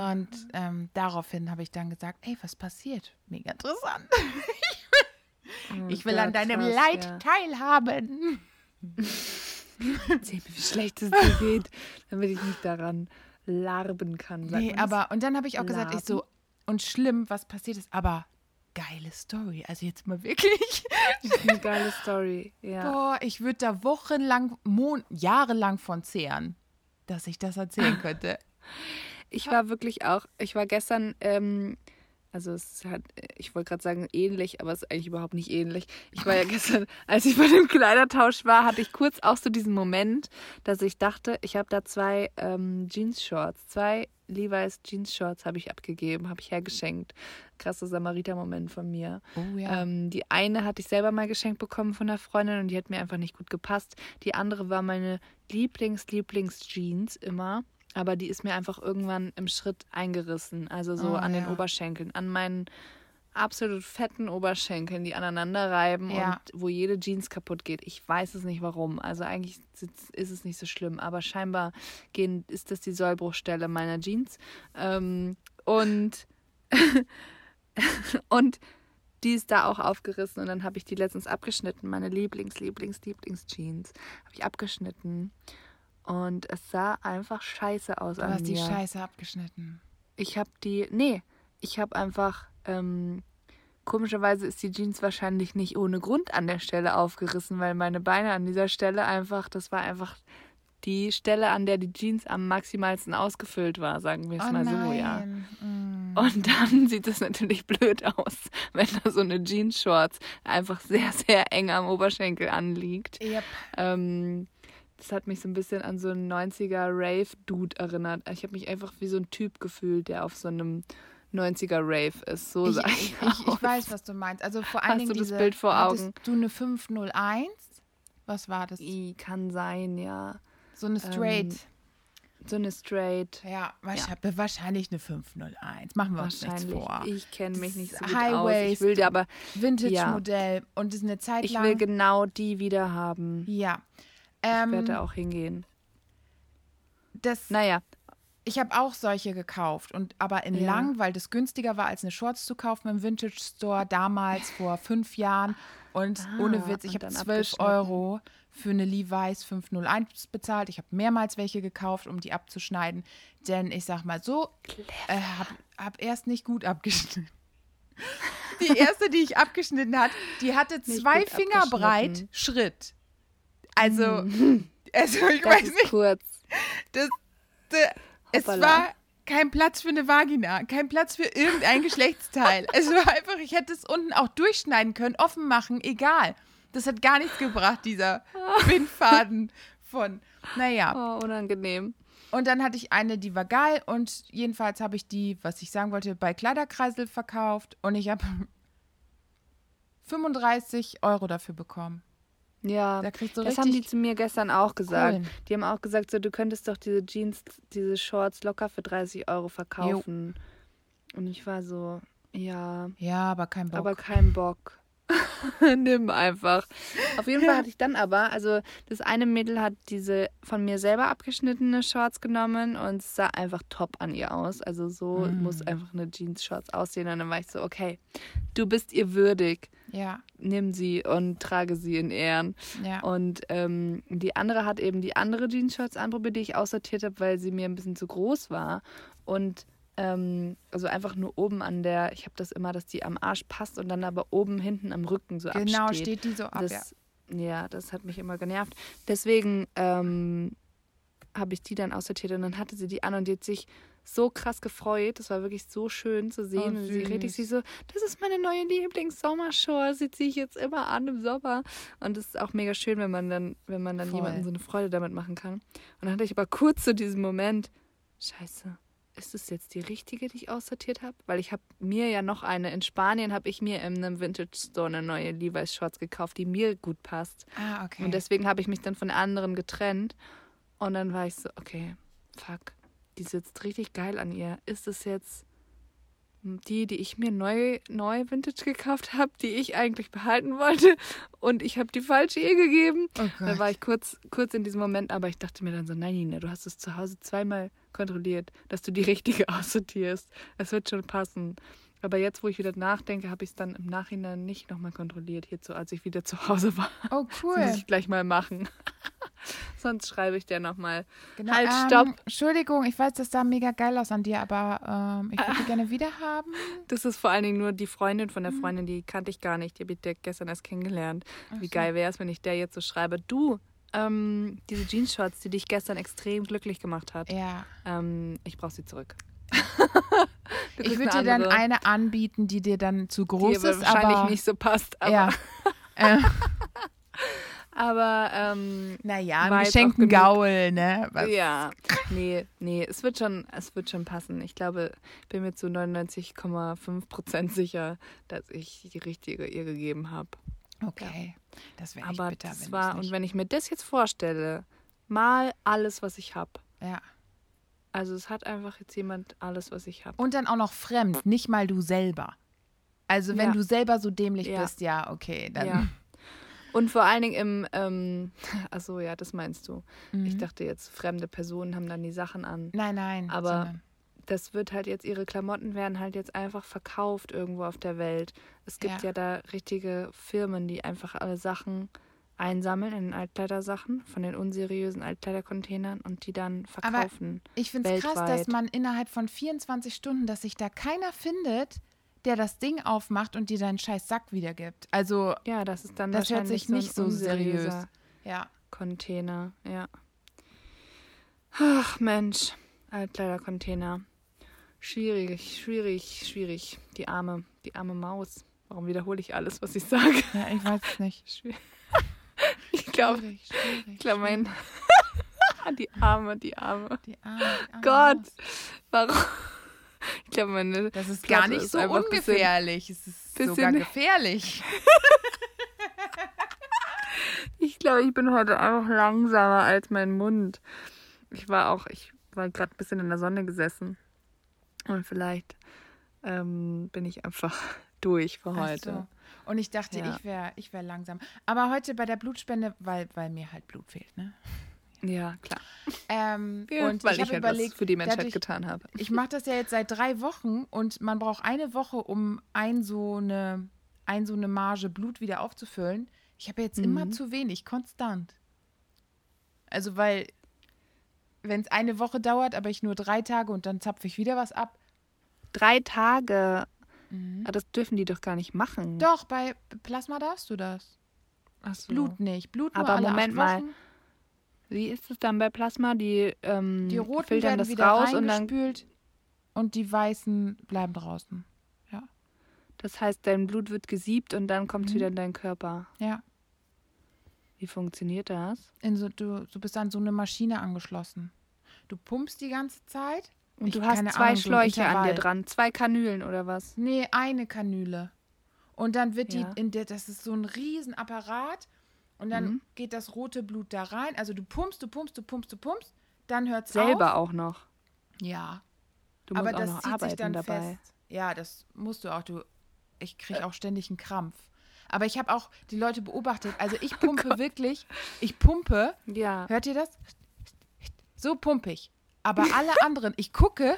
Und ähm, daraufhin habe ich dann gesagt, ey, was passiert? Mega interessant. Oh Ich will an deinem Leid ja. teilhaben. Erzähl mir, wie schlecht es dir geht, damit ich nicht daran larben kann. sagt Nee, aber, und dann habe ich auch gesagt, ich so, und schlimm, was passiert ist, aber geile Story. Also jetzt mal wirklich. Eine geile Story. Ja. Boah, ich würde da wochenlang, Mon jahrelang von zehren, dass ich das erzählen könnte. Ich war wirklich auch, ich war gestern, ähm, also es hat, ich wollte gerade sagen ähnlich, aber es ist eigentlich überhaupt nicht ähnlich. Ich war ja gestern, als ich bei dem Kleidertausch war, hatte ich kurz auch so diesen Moment, dass ich dachte, ich habe da zwei ähm, Jeans-Shorts, zwei Levi's Jeans-Shorts habe ich abgegeben, habe ich hergeschenkt. Krasser Samariter-Moment von mir. Oh ja. Ähm, die eine hatte ich selber mal geschenkt bekommen von einer Freundin und die hat mir einfach nicht gut gepasst. Die andere war meine Lieblings-Lieblings-Jeans immer. Aber die ist mir einfach irgendwann im Schritt eingerissen. Also so Oh, an den ja. Oberschenkeln, an meinen absolut fetten Oberschenkeln, die aneinander reiben Ja. und wo jede Jeans kaputt geht. Ich weiß es nicht warum. Also eigentlich ist es nicht so schlimm, aber scheinbar gehen, ist das die Sollbruchstelle meiner Jeans. Ähm, und und die ist da auch aufgerissen und dann habe ich die letztens abgeschnitten. Meine Lieblings, Lieblings, Lieblings-Jeans habe ich abgeschnitten. Und es sah einfach scheiße aus Du an hast die mir. Scheiße abgeschnitten. Ich habe die, nee, ich habe einfach, ähm, komischerweise ist die Jeans wahrscheinlich nicht ohne Grund an der Stelle aufgerissen, weil meine Beine an dieser Stelle einfach, das war einfach die Stelle, an der die Jeans am maximalsten ausgefüllt war, sagen wir es oh mal nein. so, ja. Mm. Und dann sieht es natürlich blöd aus, wenn da so eine Jeans-Shorts einfach sehr, sehr eng am Oberschenkel anliegt. Yep. Ähm, das hat mich so ein bisschen an so einen 90er Rave-Dude erinnert. Ich habe mich einfach wie so ein Typ gefühlt, der auf so einem 90er Rave ist. So Ich, ich, ich, ich, aus. ich weiß, was du meinst. Also vor allen Hast Dingen du das diese, Bild vor Augen? du eine 501? Was war das? I, Kann sein, ja. So eine Straight. Ähm, So eine Straight. ja, wahrscheinlich, wahrscheinlich eine 501. Machen wir uns nichts Wahrscheinlich. vor. Ich kenne mich nicht so gut High aus. Ich will dir aber, Vintage-Modell. Und das ist eine Zeit ich lang. will genau die wieder haben. ja. Ich Ähm, werde da auch hingehen. das, Naja, ich habe auch solche gekauft. Und aber in Ja. lang, weil das günstiger war, als eine Shorts zu kaufen im Vintage Store damals vor fünf Jahren. Und Ah, ohne Witz, ich habe dann 12 abgeschnitten. Euro für eine Levi's 501 bezahlt. Ich habe mehrmals welche gekauft, um die abzuschneiden. Denn ich sag mal so, äh, habe hab erst nicht gut abgeschnitten. Die erste, die ich abgeschnitten hat, die hatte zwei Finger breit. Schritt. Also, also ich das weiß nicht, kurz. das, das, es war kein Platz für eine Vagina, kein Platz für irgendein Geschlechtsteil. Es war einfach, ich hätte es unten auch durchschneiden können, offen machen, egal. Das hat gar nichts gebracht, dieser Bindfaden von, naja. Oh, unangenehm. Und dann hatte ich eine, die war geil und jedenfalls habe ich die, was ich sagen wollte, bei Kleiderkreisel verkauft und ich habe 35 Euro dafür bekommen. Ja, du das haben die zu mir gestern auch gesagt. Kohlen. Die haben auch gesagt, so du könntest doch diese Jeans, diese Shorts locker für 30 Euro verkaufen. Und ich war so, ja, Ja, aber kein Bock. aber kein Bock. Nimm einfach. Auf jeden Fall hatte ich dann aber, also das eine Mädel hat diese von mir selber abgeschnittene Shorts genommen und es sah einfach top an ihr aus. Also so Mm. muss einfach eine Jeans-Shorts aussehen. Und dann war ich so, okay, du bist ihr würdig. Ja, Nimm sie und trage sie in Ehren. ja. Und ähm, die andere hat eben die andere Jeans-Shorts anprobiert, die ich aussortiert habe, weil sie mir ein bisschen zu groß war. Und ähm, also einfach nur oben an der, ich habe das immer, dass die am Arsch passt und dann aber oben hinten am Rücken so genau, absteht. steht die so ab, ja. das, ja. das hat mich immer genervt. Deswegen ähm, habe ich die dann aussortiert und dann hatte sie die an und die hat sich so krass gefreut. Das war wirklich so schön zu sehen. Oh, und sie redet sich so, das ist meine neue Lieblings-Sommershow. Sie ziehe ich jetzt immer an im Sommer. Und es ist auch mega schön, wenn man dann, wenn man dann Voll. jemandem so eine Freude damit machen kann. Und dann hatte ich aber kurz so diesen Moment, scheiße, ist es jetzt die richtige, die ich aussortiert habe? Weil ich habe mir ja noch eine, in Spanien habe ich mir in einem Vintage Store eine neue Levi's Shorts gekauft, die mir gut passt. Ah, okay. Und deswegen habe ich mich dann von der anderen getrennt. Und dann war ich so, okay, fuck, die sitzt richtig geil an ihr. Ist es jetzt die, die ich mir neu, neu Vintage gekauft habe, die ich eigentlich behalten wollte? Und ich habe die falsche ihr gegeben. oh Da war ich kurz, kurz in diesem Moment, aber ich dachte mir dann so, nein, Nina, du hast es zu Hause zweimal kontrolliert, dass du die richtige aussortierst. Es wird schon passen. Aber jetzt, wo ich wieder nachdenke, habe ich es dann im Nachhinein nicht nochmal kontrolliert, hierzu, als ich wieder zu Hause war. Oh, Das cool. muss ich gleich mal machen. Sonst schreibe ich dir nochmal. Genau. Halt, ähm, stopp. Entschuldigung, ich weiß, das sah mega geil aus an dir, aber ähm, ich würde die gerne wieder haben. Das ist vor allen Dingen nur die Freundin von der Freundin, die kannte ich gar nicht. Die habe ich dir gestern erst kennengelernt. Wie so. geil wäre es, wenn ich der jetzt so schreibe. Du, ähm, diese Jeans-Shorts, die dich gestern extrem glücklich gemacht hat. Ja. Ähm, ich brauche sie zurück. Ich würde dir dann eine anbieten, die dir dann zu die groß aber ist, wahrscheinlich aber nicht so passt. Aber, ja. äh, aber ähm, naja, schenken genug. Gaul, ne? Was? ja, nee, nee, es wird schon, es wird schon passen. Ich glaube, bin mir zu 99,5 Prozent sicher, dass ich die richtige ihr gegeben habe. Okay. Das wäre Aber bitter, das wenn war, und wenn ich mir das jetzt vorstelle, mal alles, was ich habe. Ja. Also es hat einfach jetzt jemand alles, was ich habe. Und dann auch noch fremd, nicht mal du selber. Also wenn Ja. du selber so dämlich Ja. bist, ja, okay, dann. Und vor allen Dingen im, ähm, achso, ja, das meinst du. Ich Mhm. dachte jetzt, fremde Personen haben dann die Sachen an. Nein, nein. Aber- Das wird halt jetzt, ihre Klamotten werden halt jetzt einfach verkauft irgendwo auf der Welt. Es gibt Ja. ja, da richtige Firmen, die einfach alle Sachen einsammeln in den Altkleidersachen von den unseriösen Altkleidercontainern und die dann verkaufen. Ich finde es krass, dass man innerhalb von 24 Stunden, dass sich da keiner findet, der das Ding aufmacht und dir deinen scheiß Sack wiedergibt. Also, ja, das ist dann das hört sich nicht so, seriös. ja. Container, ja. Ach Mensch, Altkleidercontainer. Schwierig, schwierig, schwierig. Die arme, die arme Maus. Warum wiederhole ich alles, was ich sage? Ja, ich weiß es nicht. Ich glaube, ich glaube, mein. die arme, die arme. Die Arme, die Arme Gott, warum? Ich glaube, meine. Das ist Platte gar nicht ist so ein bisschen- ungefährlich. es ist bisschen- sogar gefährlich. Ich glaube, ich bin heute einfach langsamer als mein Mund. Ich war auch, ich war gerade ein bisschen in der Sonne gesessen. Und vielleicht ähm, bin ich einfach durch für heute. so. Und ich dachte, Ja. ich wäre ich wär langsam. Aber heute bei der Blutspende, weil, weil mir halt Blut fehlt, ne? Ja, klar. Ähm, Ja, und weil ich ich, halt was überlegt, für die Menschheit dadurch, getan habe. ich mache das ja jetzt seit drei Wochen und man braucht eine Woche, um ein so eine, ein so eine Marge Blut wieder aufzufüllen. Ich habe jetzt immer Mhm. zu wenig, konstant. Also, weil, wenn es eine Woche dauert, aber ich nur drei Tage und dann zapfe ich wieder was ab. Drei Tage. Ah, das dürfen die doch gar nicht machen. Mhm. Doch, bei Plasma darfst du das. Ach so. Blut nicht. Blut nur Aber alle Moment mal. Wochen. Wie ist es dann bei Plasma? Die, ähm, Die roten filtern werden das wieder raus und dann. und die weißen bleiben draußen. Das heißt, dein Blut wird gesiebt und dann kommt es Mhm. wieder in deinen Körper. Ja. Wie funktioniert das? In so, du, du bist an so eine Maschine angeschlossen. Du pumpst die ganze Zeit. Und Ich- du hast zwei Ahnung, Schläuche an dir dran, zwei Kanülen oder was? Nee, eine Kanüle. Und dann wird Ja. die, in der, das ist so ein Riesenapparat. Und dann Mhm. geht das rote Blut da rein. Also du pumpst, du pumpst, du pumpst, du pumpst. Dann hört es Selber auf. auch noch. Ja. Du aber musst auch das noch zieht sich arbeiten dann dabei. fest. Ja, das musst du auch. Du, ich kriege auch ständig einen Krampf. Aber ich habe auch die Leute beobachtet. Also ich pumpe wirklich, ich pumpe. Ja. Hört ihr das? So pumpe ich. Aber alle anderen, ich gucke,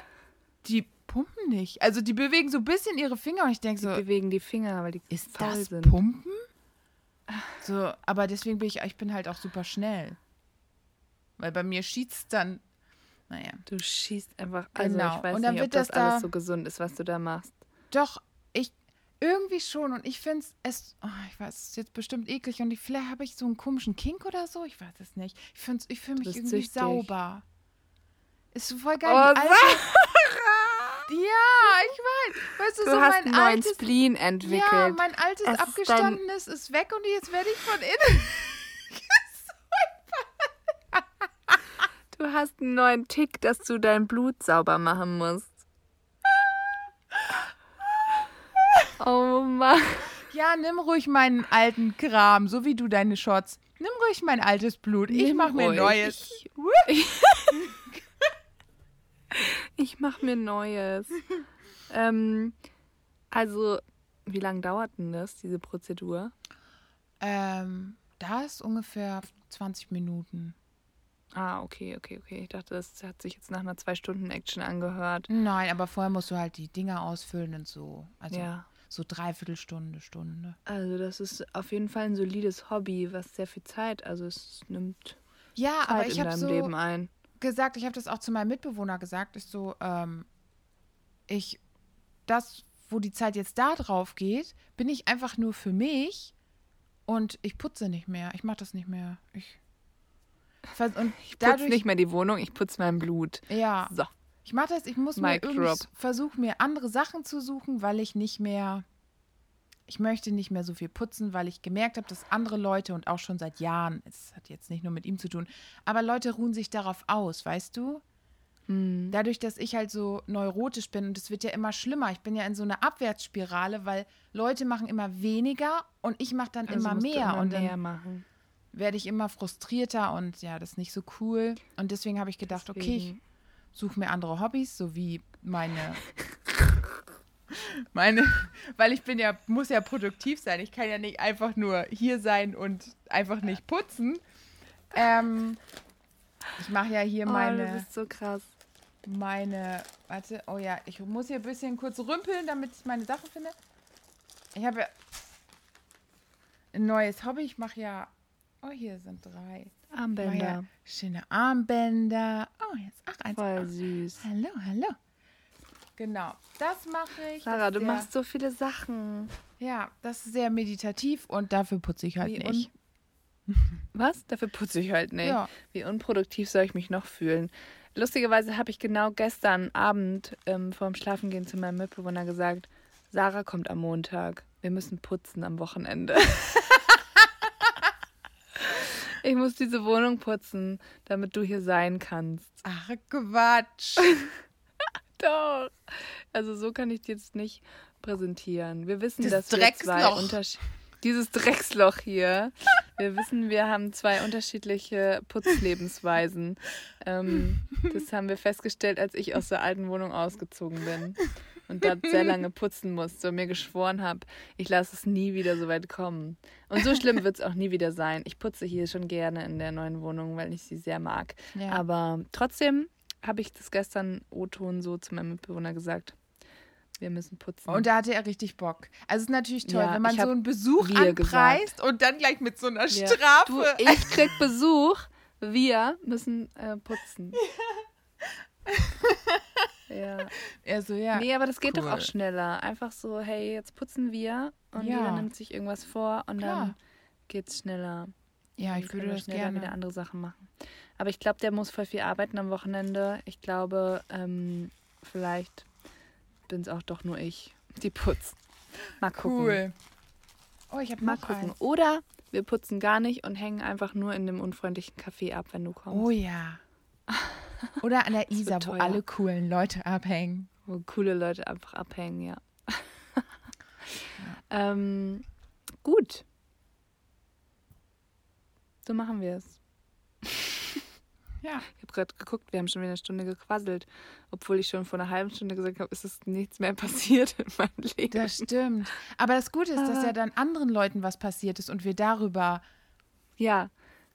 die pumpen nicht. Also die bewegen so ein bisschen ihre Finger und ich denke Die so, bewegen die Finger, weil die ist faul das sind. Pumpen? So, aber deswegen bin ich, ich bin halt auch super schnell. Weil bei mir schießt dann, naja. Du schießt einfach. Also Genau. ich weiß Und dann nicht, ob wird das, das da- alles so gesund ist, was du da machst. Doch, ich irgendwie schon und ich finde es, oh, ich weiß, es ist jetzt bestimmt eklig und ich, vielleicht habe ich so einen komischen Kink oder so, ich weiß es nicht. Ich, find's- ich fühle mich irgendwie süchtig. sauber. Ist voll geil. Oh, ja, ich weiß. Weißt du, Du so hast mein einen neuen altes, Spleen ja, entwickelt. mein altes Es ist abgestandenes ist weg und jetzt werde ich von innen. Du hast einen neuen Tick, dass du dein Blut sauber machen musst. Oh Mann. Ja, nimm ruhig meinen alten Kram, so wie du deine Shots. Nimm ruhig mein altes Blut. Ich Nimm mach mir ruhig. neues. Ich, ich mach mir Neues. ähm, also, wie lange dauert denn das, diese Prozedur? Ähm, das ungefähr 20 Minuten. Ah, okay, okay, okay. Ich dachte, das hat sich jetzt nach einer Zwei-Stunden-Action angehört. Nein, aber vorher musst du halt die Dinger ausfüllen und so. Also Ja. so dreiviertel Stunde, Stunde. Also, das ist auf jeden Fall ein solides Hobby, was sehr viel Zeit, also es nimmt Ja, Zeit aber ich in deinem so Leben ein. Gesagt, ich habe das auch zu meinem Mitbewohner gesagt, ist so, ähm, ich, das, wo die Zeit jetzt da drauf geht, bin ich einfach nur für mich und ich putze nicht mehr. Ich mache das nicht mehr. Ich, und Ich putze nicht mehr die Wohnung, ich putze mein Blut. ja, So. Ich mache das, ich muss mir Mic irgendwie drop. versuchen, mir andere Sachen zu suchen, weil ich nicht mehr, ich möchte nicht mehr so viel putzen, weil ich gemerkt habe, dass andere Leute und auch schon seit Jahren, es hat jetzt nicht nur mit ihm zu tun, aber Leute ruhen sich darauf aus, weißt du? Hm. Dadurch, dass ich halt so neurotisch bin und es wird ja immer schlimmer. Ich bin ja in so einer Abwärtsspirale, weil Leute machen immer weniger und ich mache dann Also immer mehr immer und mehr dann machen. werde ich immer frustrierter und ja, das ist nicht so cool. Und deswegen habe ich gedacht, okay, ich Deswegen- suche mir andere Hobbys, so wie meine. meine, weil ich bin ja, muss ja produktiv sein. Ich kann ja nicht einfach nur hier sein und einfach nicht putzen. Ähm, ich mache ja hier Oh, meine, das ist so krass. meine, warte, oh ja, ich muss hier ein bisschen kurz rümpeln, damit ich meine Sachen finde. Ich habe ja ein neues Hobby. Ich mache ja Oh, hier sind drei. Armbänder. Oh, ja. Schöne Armbänder. Oh, jetzt ach, eins. Voll auch. süß. Hallo, hallo. Genau, das mache ich. Sarah, du ist machst so viele Sachen. sehr, Ja, das ist sehr meditativ und dafür putze ich halt Wie nicht. Was? Dafür putze ich halt nicht. Ja. Wie unproduktiv soll ich mich noch fühlen? Lustigerweise habe ich genau gestern Abend ähm, vorm Schlafengehen zu meinem Mitbewohner gesagt, Sarah kommt am Montag. Wir müssen putzen am Wochenende. ich muss diese Wohnung putzen, damit du hier sein kannst. Ach, Quatsch. Doch. Also so kann ich dir jetzt nicht präsentieren. Wir wissen, Das dass wir zwei Drecksloch. Unterschied dieses Drecksloch hier. Wir wissen, wir haben zwei unterschiedliche Putzlebensweisen. Ähm, das haben wir festgestellt, als ich aus der alten Wohnung ausgezogen bin und dort sehr lange putzen musste und mir geschworen habe, ich lasse es nie wieder so weit kommen. Und so schlimm wird es auch nie wieder sein. Ich putze hier schon gerne in der neuen Wohnung, weil ich sie sehr mag. Ja. Aber trotzdem habe ich das gestern O-Ton so zu meinem Mitbewohner gesagt. Wir müssen putzen. Und da hatte er richtig Bock. Also es ist natürlich toll, Ja, wenn man so einen Besuch anpreist und dann gleich mit so einer Ja. Strafe. Du, ich krieg Besuch. Wir müssen äh, putzen. Ja. er so, ja. Nee, aber das geht doch Cool. auch schneller. Einfach so, hey, jetzt putzen wir und Ja. jeder nimmt sich irgendwas vor und Klar. dann geht's schneller. Ja, ich würde das schneller gerne. wieder andere Sachen machen. Aber ich glaube, der muss voll viel arbeiten am Wochenende. Ich glaube, ähm, vielleicht bin es auch doch nur ich, die putzt. Mal gucken. Cool. Oh, ich habe Mal gucken. eins. Oder wir putzen gar nicht und hängen einfach nur in dem unfreundlichen Café ab, wenn du kommst. Oh ja. Oder an der Isar, wo alle coolen Leute abhängen. Wo coole Leute einfach abhängen, ja. ähm, gut. So machen wir es. Ja. Ich habe gerade geguckt, wir haben schon wieder eine Stunde gequasselt, obwohl ich schon vor einer halben Stunde gesagt habe, es ist nichts mehr passiert in meinem Leben. Das stimmt. Aber das Gute ist, dass ja dann anderen Leuten was passiert ist und wir darüber. Ja,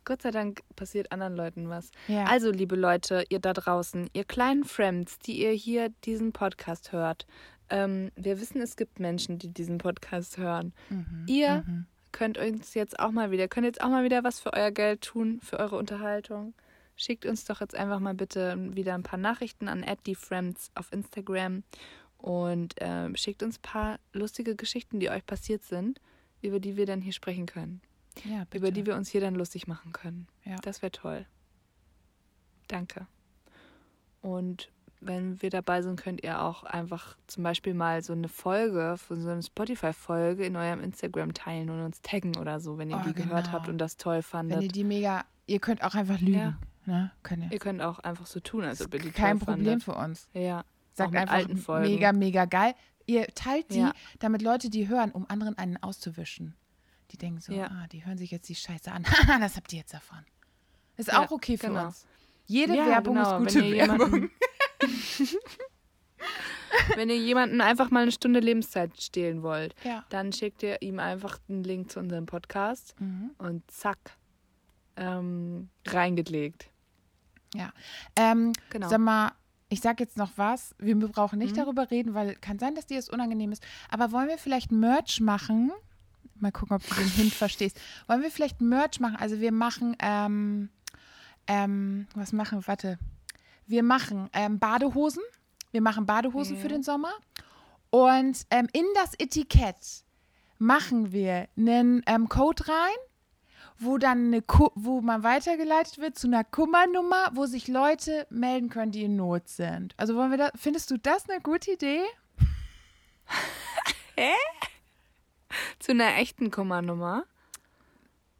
Gott sei Dank passiert anderen Leuten was. Ja. Also, liebe Leute, ihr da draußen, ihr kleinen Friends, die ihr hier diesen Podcast hört, ähm, wir wissen, es gibt Menschen, die diesen Podcast hören. Mhm. Ihr könnt uns jetzt auch mal wieder, könnt jetzt auch mal wieder was für euer Geld tun, für eure Unterhaltung. Schickt uns doch jetzt einfach mal bitte wieder ein paar Nachrichten an @friends auf Instagram und ähm, schickt uns ein paar lustige Geschichten, die euch passiert sind, über die wir dann hier sprechen können, ja, bitte. über die wir uns hier dann lustig machen können. Ja. Das wäre toll. Danke. Und wenn wir dabei sind, könnt ihr auch einfach zum Beispiel mal so eine Folge, von so eine Spotify-Folge in eurem Instagram teilen und uns taggen oder so, wenn ihr Oh, die gehört genau. habt und das toll Wenn fandet. ihr die mega. Ihr könnt auch einfach lügen. Ja. Ne? Könnt ihr. ihr könnt auch einfach so tun, als ob ihr die Kein Problem fandet. für uns. Ja. Sagt einfach mega, mega geil. Ihr teilt die, Ja. damit Leute die hören, um anderen einen auszuwischen. Die denken so, Ja. ah, die hören sich jetzt die Scheiße an. Das habt ihr jetzt davon. Ist Ja, auch okay für genau. uns. Jede Werbung genau, ist gute Werbung. jemanden- Wenn ihr jemanden einfach mal eine Stunde Lebenszeit stehlen wollt, Ja. dann schickt ihr ihm einfach einen Link zu unserem Podcast Mhm. und zack, ähm, reingelegt. Ja. Ähm, Genau. Sag mal, ich sag jetzt noch was. Wir brauchen nicht Mhm. darüber reden, weil kann sein, dass dir das unangenehm ist. Aber wollen wir vielleicht Merch machen? Mal gucken, ob du den Hint verstehst. Wollen wir vielleicht Merch machen? Also wir machen, ähm, ähm, was machen wir? Warte. Wir machen ähm, Badehosen. Wir machen Badehosen Ja. für den Sommer. Und ähm, in das Etikett machen wir einen ähm, Code rein, wo dann eine Ku wo man weitergeleitet wird zu einer Kummernummer, wo sich Leute melden können, die in Not sind. Also wollen wir da, findest du das eine gute Idee? Zu einer echten Kummernummer?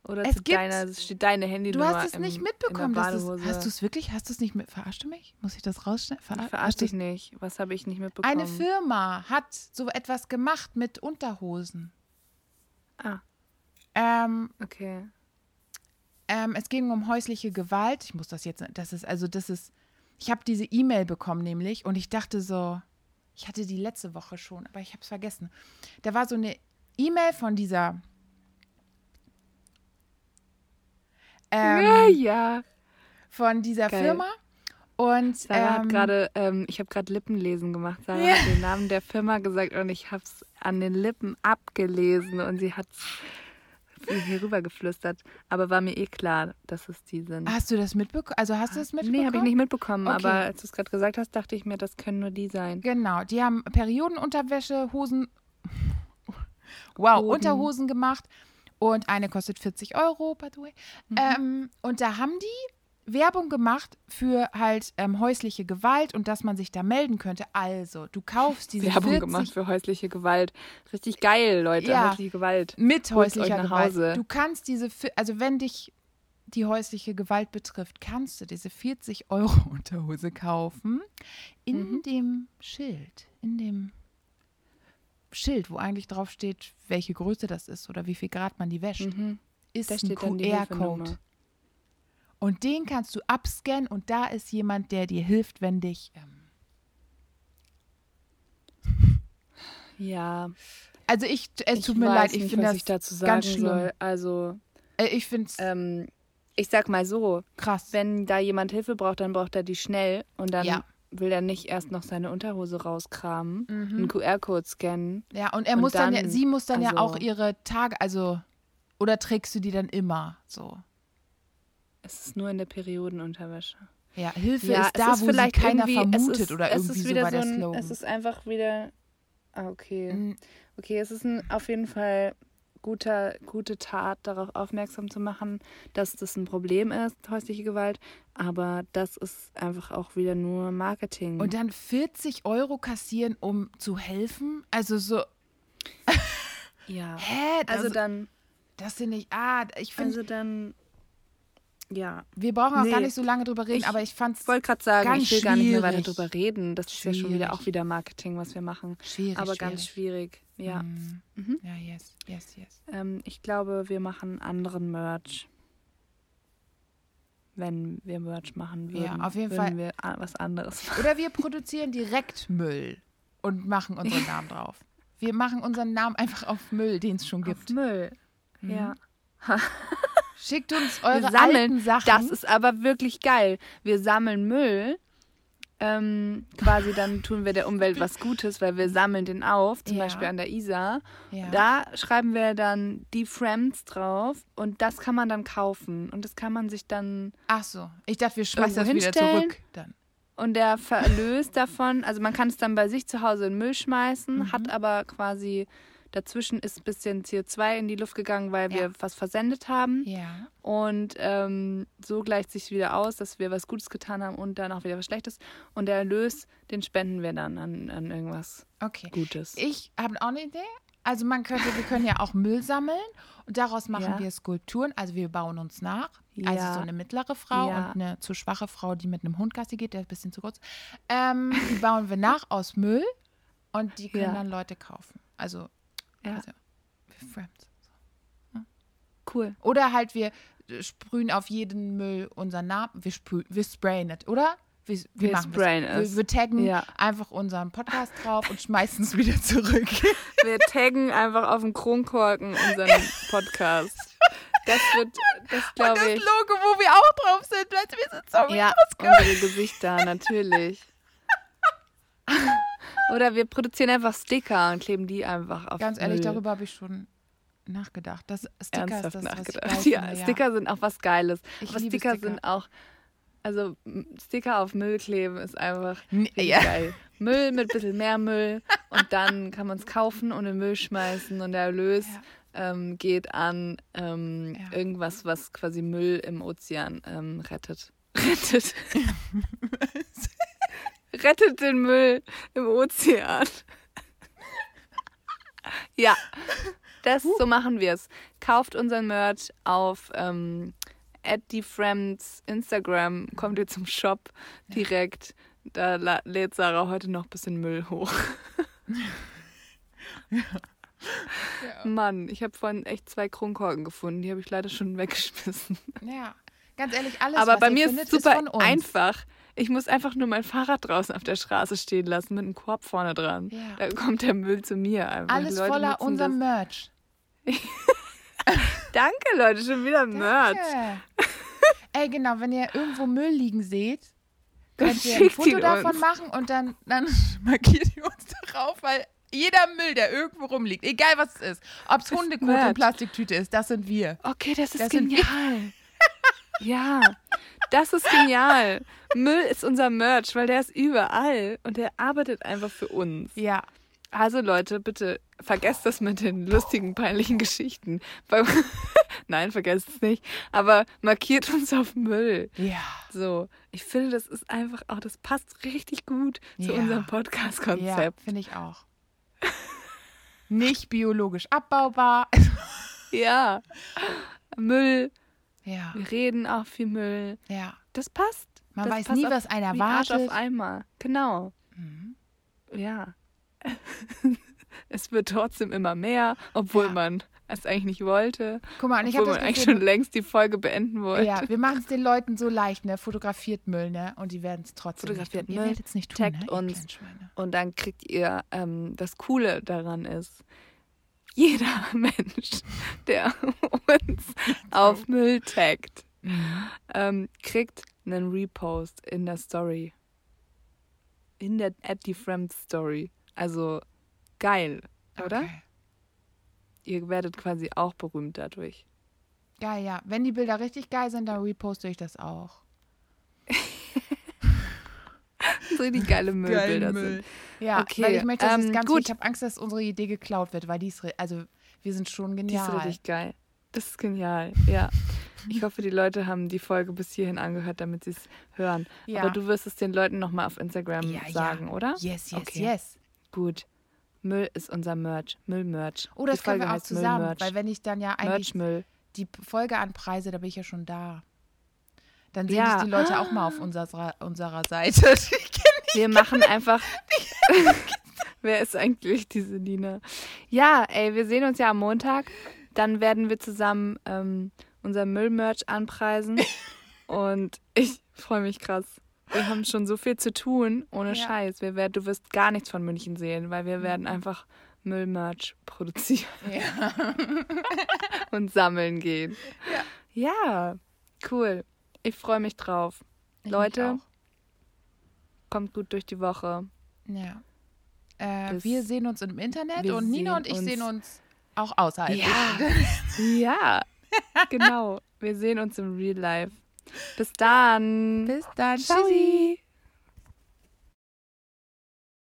Oder Es zu gibt- deiner, es steht deine Du Handynummer hast es im, nicht mitbekommen. Dass es, Badehose. hast du es wirklich? Hast du es nicht mit? Verarscht du mich? Muss ich das rausschneiden? Ich Verar- verarsche hast dich nicht. Was habe ich nicht mitbekommen? Eine Firma hat so etwas gemacht mit Unterhosen. Ah, Ähm, okay. Ähm, es ging um häusliche Gewalt. Ich muss das jetzt, das ist, also das ist, ich habe diese E-Mail bekommen nämlich und ich dachte so, ich hatte die letzte Woche schon, aber ich habe es vergessen. Da war so eine E-Mail von dieser ähm, ja, ja. von dieser Geil. Firma und Sarah hat ähm, gerade, ähm, ich habe gerade Lippenlesen gemacht. Sarah Ja. hat den Namen der Firma gesagt und ich habe es an den Lippen abgelesen und sie hat es hier rüber geflüstert. Aber war mir eh klar, dass es die sind. Hast du das mitbekommen? Also hast du das mitbekommen? nee, habe ich nicht mitbekommen. Okay. Aber als du es gerade gesagt hast, dachte ich mir, das können nur die sein. Genau, die haben Periodenunterwäsche, Hosen, wow, Hoden. Unterhosen gemacht und eine kostet 40 Euro, by the way. Mhm. Ähm, und da haben die Werbung gemacht für halt ähm, häusliche Gewalt und dass man sich da melden könnte. Also, du kaufst diese Werbung 40 gemacht für häusliche Gewalt. Richtig geil, Leute. Ja. Häusliche Gewalt. mit häuslicher Gewalt. Hause. Du kannst diese, also wenn dich die häusliche Gewalt betrifft, kannst du diese 40 Euro Unterhose kaufen in Mhm. dem Schild, in dem Schild, wo eigentlich drauf steht, welche Größe das ist oder wie viel Grad man die wäscht, Mhm. ist Da ein QR-Code. Und den kannst du abscannen und da ist jemand, der dir hilft, wenn dich. Ähm, Ja. also ich, es ich tut mir weiß leid, ich finde das ich dazu sagen ganz schlimm. soll. Also, Äh, ich finde es ähm, ich sag mal so, krass. wenn da jemand Hilfe braucht, dann braucht er die schnell und dann Ja. will er nicht erst noch seine Unterhose rauskramen, einen Mhm. QR-Code scannen. Ja, und er Und muss dann, ja, dann, sie muss dann ja also- auch ihre Tage, also oder trägst du die dann immer so? Es ist nur in der Periodenunterwäsche. Ja, Hilfe ja, ist da, ist wo vielleicht keiner vermutet es ist, oder irgendwie ist so war der so ein, Slogan. Es ist einfach wieder. Ah, okay. Mm, Okay, es ist ein, auf jeden Fall guter, gute Tat, darauf aufmerksam zu machen, dass das ein Problem ist, häusliche Gewalt. Aber das ist einfach auch wieder nur Marketing. Und dann 40 Euro kassieren, um zu helfen? Also so, ja. hä? Das, Also dann, das finde ich, ah, ich finde, also dann, ja. wir brauchen auch gar nee. nicht so lange drüber reden, Ich aber ich fand's Ich wollte gerade sagen, Ganz ich will gar nicht mehr weiter schwierig. drüber reden. Das ist ja schon wieder Schwierig. auch wieder Marketing, was wir machen. schwierig. Aber schwierig. ganz schwierig. Ja. Mm. Mhm. Ja, yes, yes, yes. Ähm, ich glaube, wir machen anderen Merch. Wenn wir Merch machen würden. Ja, auf jeden Fall. wir a- was anderes machen. Oder wir produzieren direkt Müll und machen unseren Namen drauf. Wir machen unseren Namen einfach auf Müll, den es schon gibt. Auf Müll. Mhm. Ja. Schickt uns eure sammeln. alten Sachen. Das ist aber wirklich geil. Wir sammeln Müll. Ähm, quasi dann tun wir der Umwelt was Gutes, weil wir sammeln den auf, zum Ja. Beispiel an der Isar. ja. Da schreiben wir dann die Friends drauf und das kann man dann kaufen und das kann man sich dann Ach so, ich dachte, wir schmeißen das wieder zurück. Dann. und der Verlös davon, also man kann es dann bei sich zu Hause in den Müll schmeißen, Mhm. hat aber quasi dazwischen ist ein bisschen CO2 in die Luft gegangen, weil wir Ja. was versendet haben Ja. und ähm, so gleicht sich wieder aus, dass wir was Gutes getan haben und dann auch wieder was Schlechtes und der Erlös, den spenden wir dann an, an irgendwas Okay. Gutes. Ich habe auch eine Idee. Also man könnte, wir können ja auch Müll sammeln und daraus machen Ja. wir Skulpturen. Also wir bauen uns nach. Also Ja. so eine mittlere Frau Ja. und eine zu schwache Frau, die mit einem Hund Gassi geht, der ist ein bisschen zu kurz. Ähm, die bauen wir nach aus Müll und die können dann Leute kaufen. Also, Ja. also für Friends. Cool. Oder halt wir äh, sprühen auf jeden Müll unseren Namen. Wir, sprühen, wir sprayen es, oder? Wir, wir, Wir sprayen das. es. Wir, wir taggen Ja. einfach unseren Podcast drauf und schmeißen es wieder zurück. Wir taggen einfach auf dem Kronkorken unseren Podcast. Das wird, das Und glaube das ich. Logo, wo wir auch drauf sind, wir sind so Ja, unsere Gesichter, natürlich. Oder wir produzieren einfach Sticker und kleben die einfach auf Ganz ehrlich, Müll. darüber habe ich schon nachgedacht. Das Sticker ernsthaft ist das, was ich nachgedacht. ja, finde, ja. Sticker sind auch was Geiles. Ich Aber Sticker, Sticker. sind auch, also Sticker auf Müll kleben ist einfach ja. geil. Müll mit ein bisschen mehr Müll und dann kann man es kaufen und in Müll schmeißen und der Erlös Ja. ähm, geht an ähm, Ja. irgendwas, was quasi Müll im Ozean ähm, rettet. Rettet. rettet den Müll im Ozean. ja, das, so machen wir es. Kauft unseren Merch auf ähm, Instagram, kommt ihr zum Shop direkt. Da lädt Sarah heute noch ein bisschen Müll hoch. Mann, ich habe vorhin echt zwei Kronkorken gefunden. Die habe ich leider schon weggeschmissen. Ja, ganz ehrlich, alles, Aber bei mir findet, ist es super einfach. Ich muss einfach nur mein Fahrrad draußen auf der Straße stehen lassen mit einem Korb vorne dran. Ja. Da kommt der Müll zu mir einfach. Alles voller das. Merch. Danke, Leute, schon wieder Merch. Ey, genau, wenn ihr irgendwo Müll liegen seht, könnt ihr ein Foto davon uns. machen und dann, dann markiert ihr uns darauf, weil Jeder Müll, der irgendwo rumliegt, egal was es ist, ob es Hundekot Merch. Plastiktüte ist, das sind wir. Okay, das ist Das genial. ja, das ist genial. Müll ist unser Merch, weil der ist überall und der arbeitet einfach für uns. Ja. Also Leute, bitte vergesst das mit den lustigen, peinlichen Geschichten. Nein, vergesst es nicht. Aber markiert uns auf Müll. Ja. So, ich finde, das ist einfach auch, das passt richtig gut zu Ja. unserem Ja, Podcast-Konzept. finde ich auch. Nicht biologisch abbaubar. Ja. Müll, Ja. wir reden auch viel Müll. Ja. Das passt. Man das weiß passt nie, auf- was einen wie Arsch erwartet. auf einmal. Genau. Mhm. Ja. es wird trotzdem immer mehr, obwohl Ja. man es eigentlich nicht wollte. Guck mal, ich habe eigentlich Gefühl, schon längst die Folge beenden wollte. Ja, wir machen es den Leuten so leicht, ne? Fotografiert Müll, ne? Und die werden es trotzdem Fotografiert nicht tun. Müll, Ihr werdet es nicht tun, taggt ne? uns. Und dann kriegt ihr, ähm, das Coole daran ist, jeder Mensch, der uns auf Müll taggt, ähm, kriegt einen Repost in der Story. In der at die Friends Story. Also geil, oder? Okay. Ihr werdet quasi auch berühmt dadurch. Geil, ja. Wenn die Bilder richtig geil sind, dann reposte ich das auch. So richtig geile Müllbilder sind. Ja, Okay, weil ich möchte, dass es ähm, ganz gut. Ich habe Angst, dass unsere Idee geklaut wird, weil die ist, also wir sind schon Die genial. ist richtig geil. Das ist genial, ja. Ich hoffe, die Leute haben die Folge bis hierhin angehört, damit sie es hören. Ja. Aber du wirst es den Leuten nochmal auf Instagram ja, sagen, ja. oder? Yes, yes, Okay. yes. Gut. Müll ist unser Merch. Müll-Merch. Oh, das die können Folge wir auch zusammen, weil wenn ich dann ja eigentlich die Folge anpreise, da bin ich ja schon da. Dann sehen Ja. die Leute auch mal auf unserer, unserer Seite. Wir machen einfach. Wer ist eigentlich diese Lina? Ja, ey, wir sehen uns ja am Montag. Dann werden wir zusammen ähm, unser Müll-Merch anpreisen. Und ich freue mich krass. Wir haben schon so viel zu tun, ohne Ja. Scheiß. Wir werd, du wirst gar nichts von München sehen, weil wir werden einfach Müll-Merch produzieren ja. und sammeln gehen. Ja, cool. Ich freue mich drauf. Ich Leute, mich kommt gut durch die Woche. Ja. Äh, wir sehen uns im Internet und Nina und ich uns- sehen uns auch außerhalb. Ja. Ja, genau. Wir sehen uns im Real Life. Bis dann. Bis dann. Ciao. Tschüssi.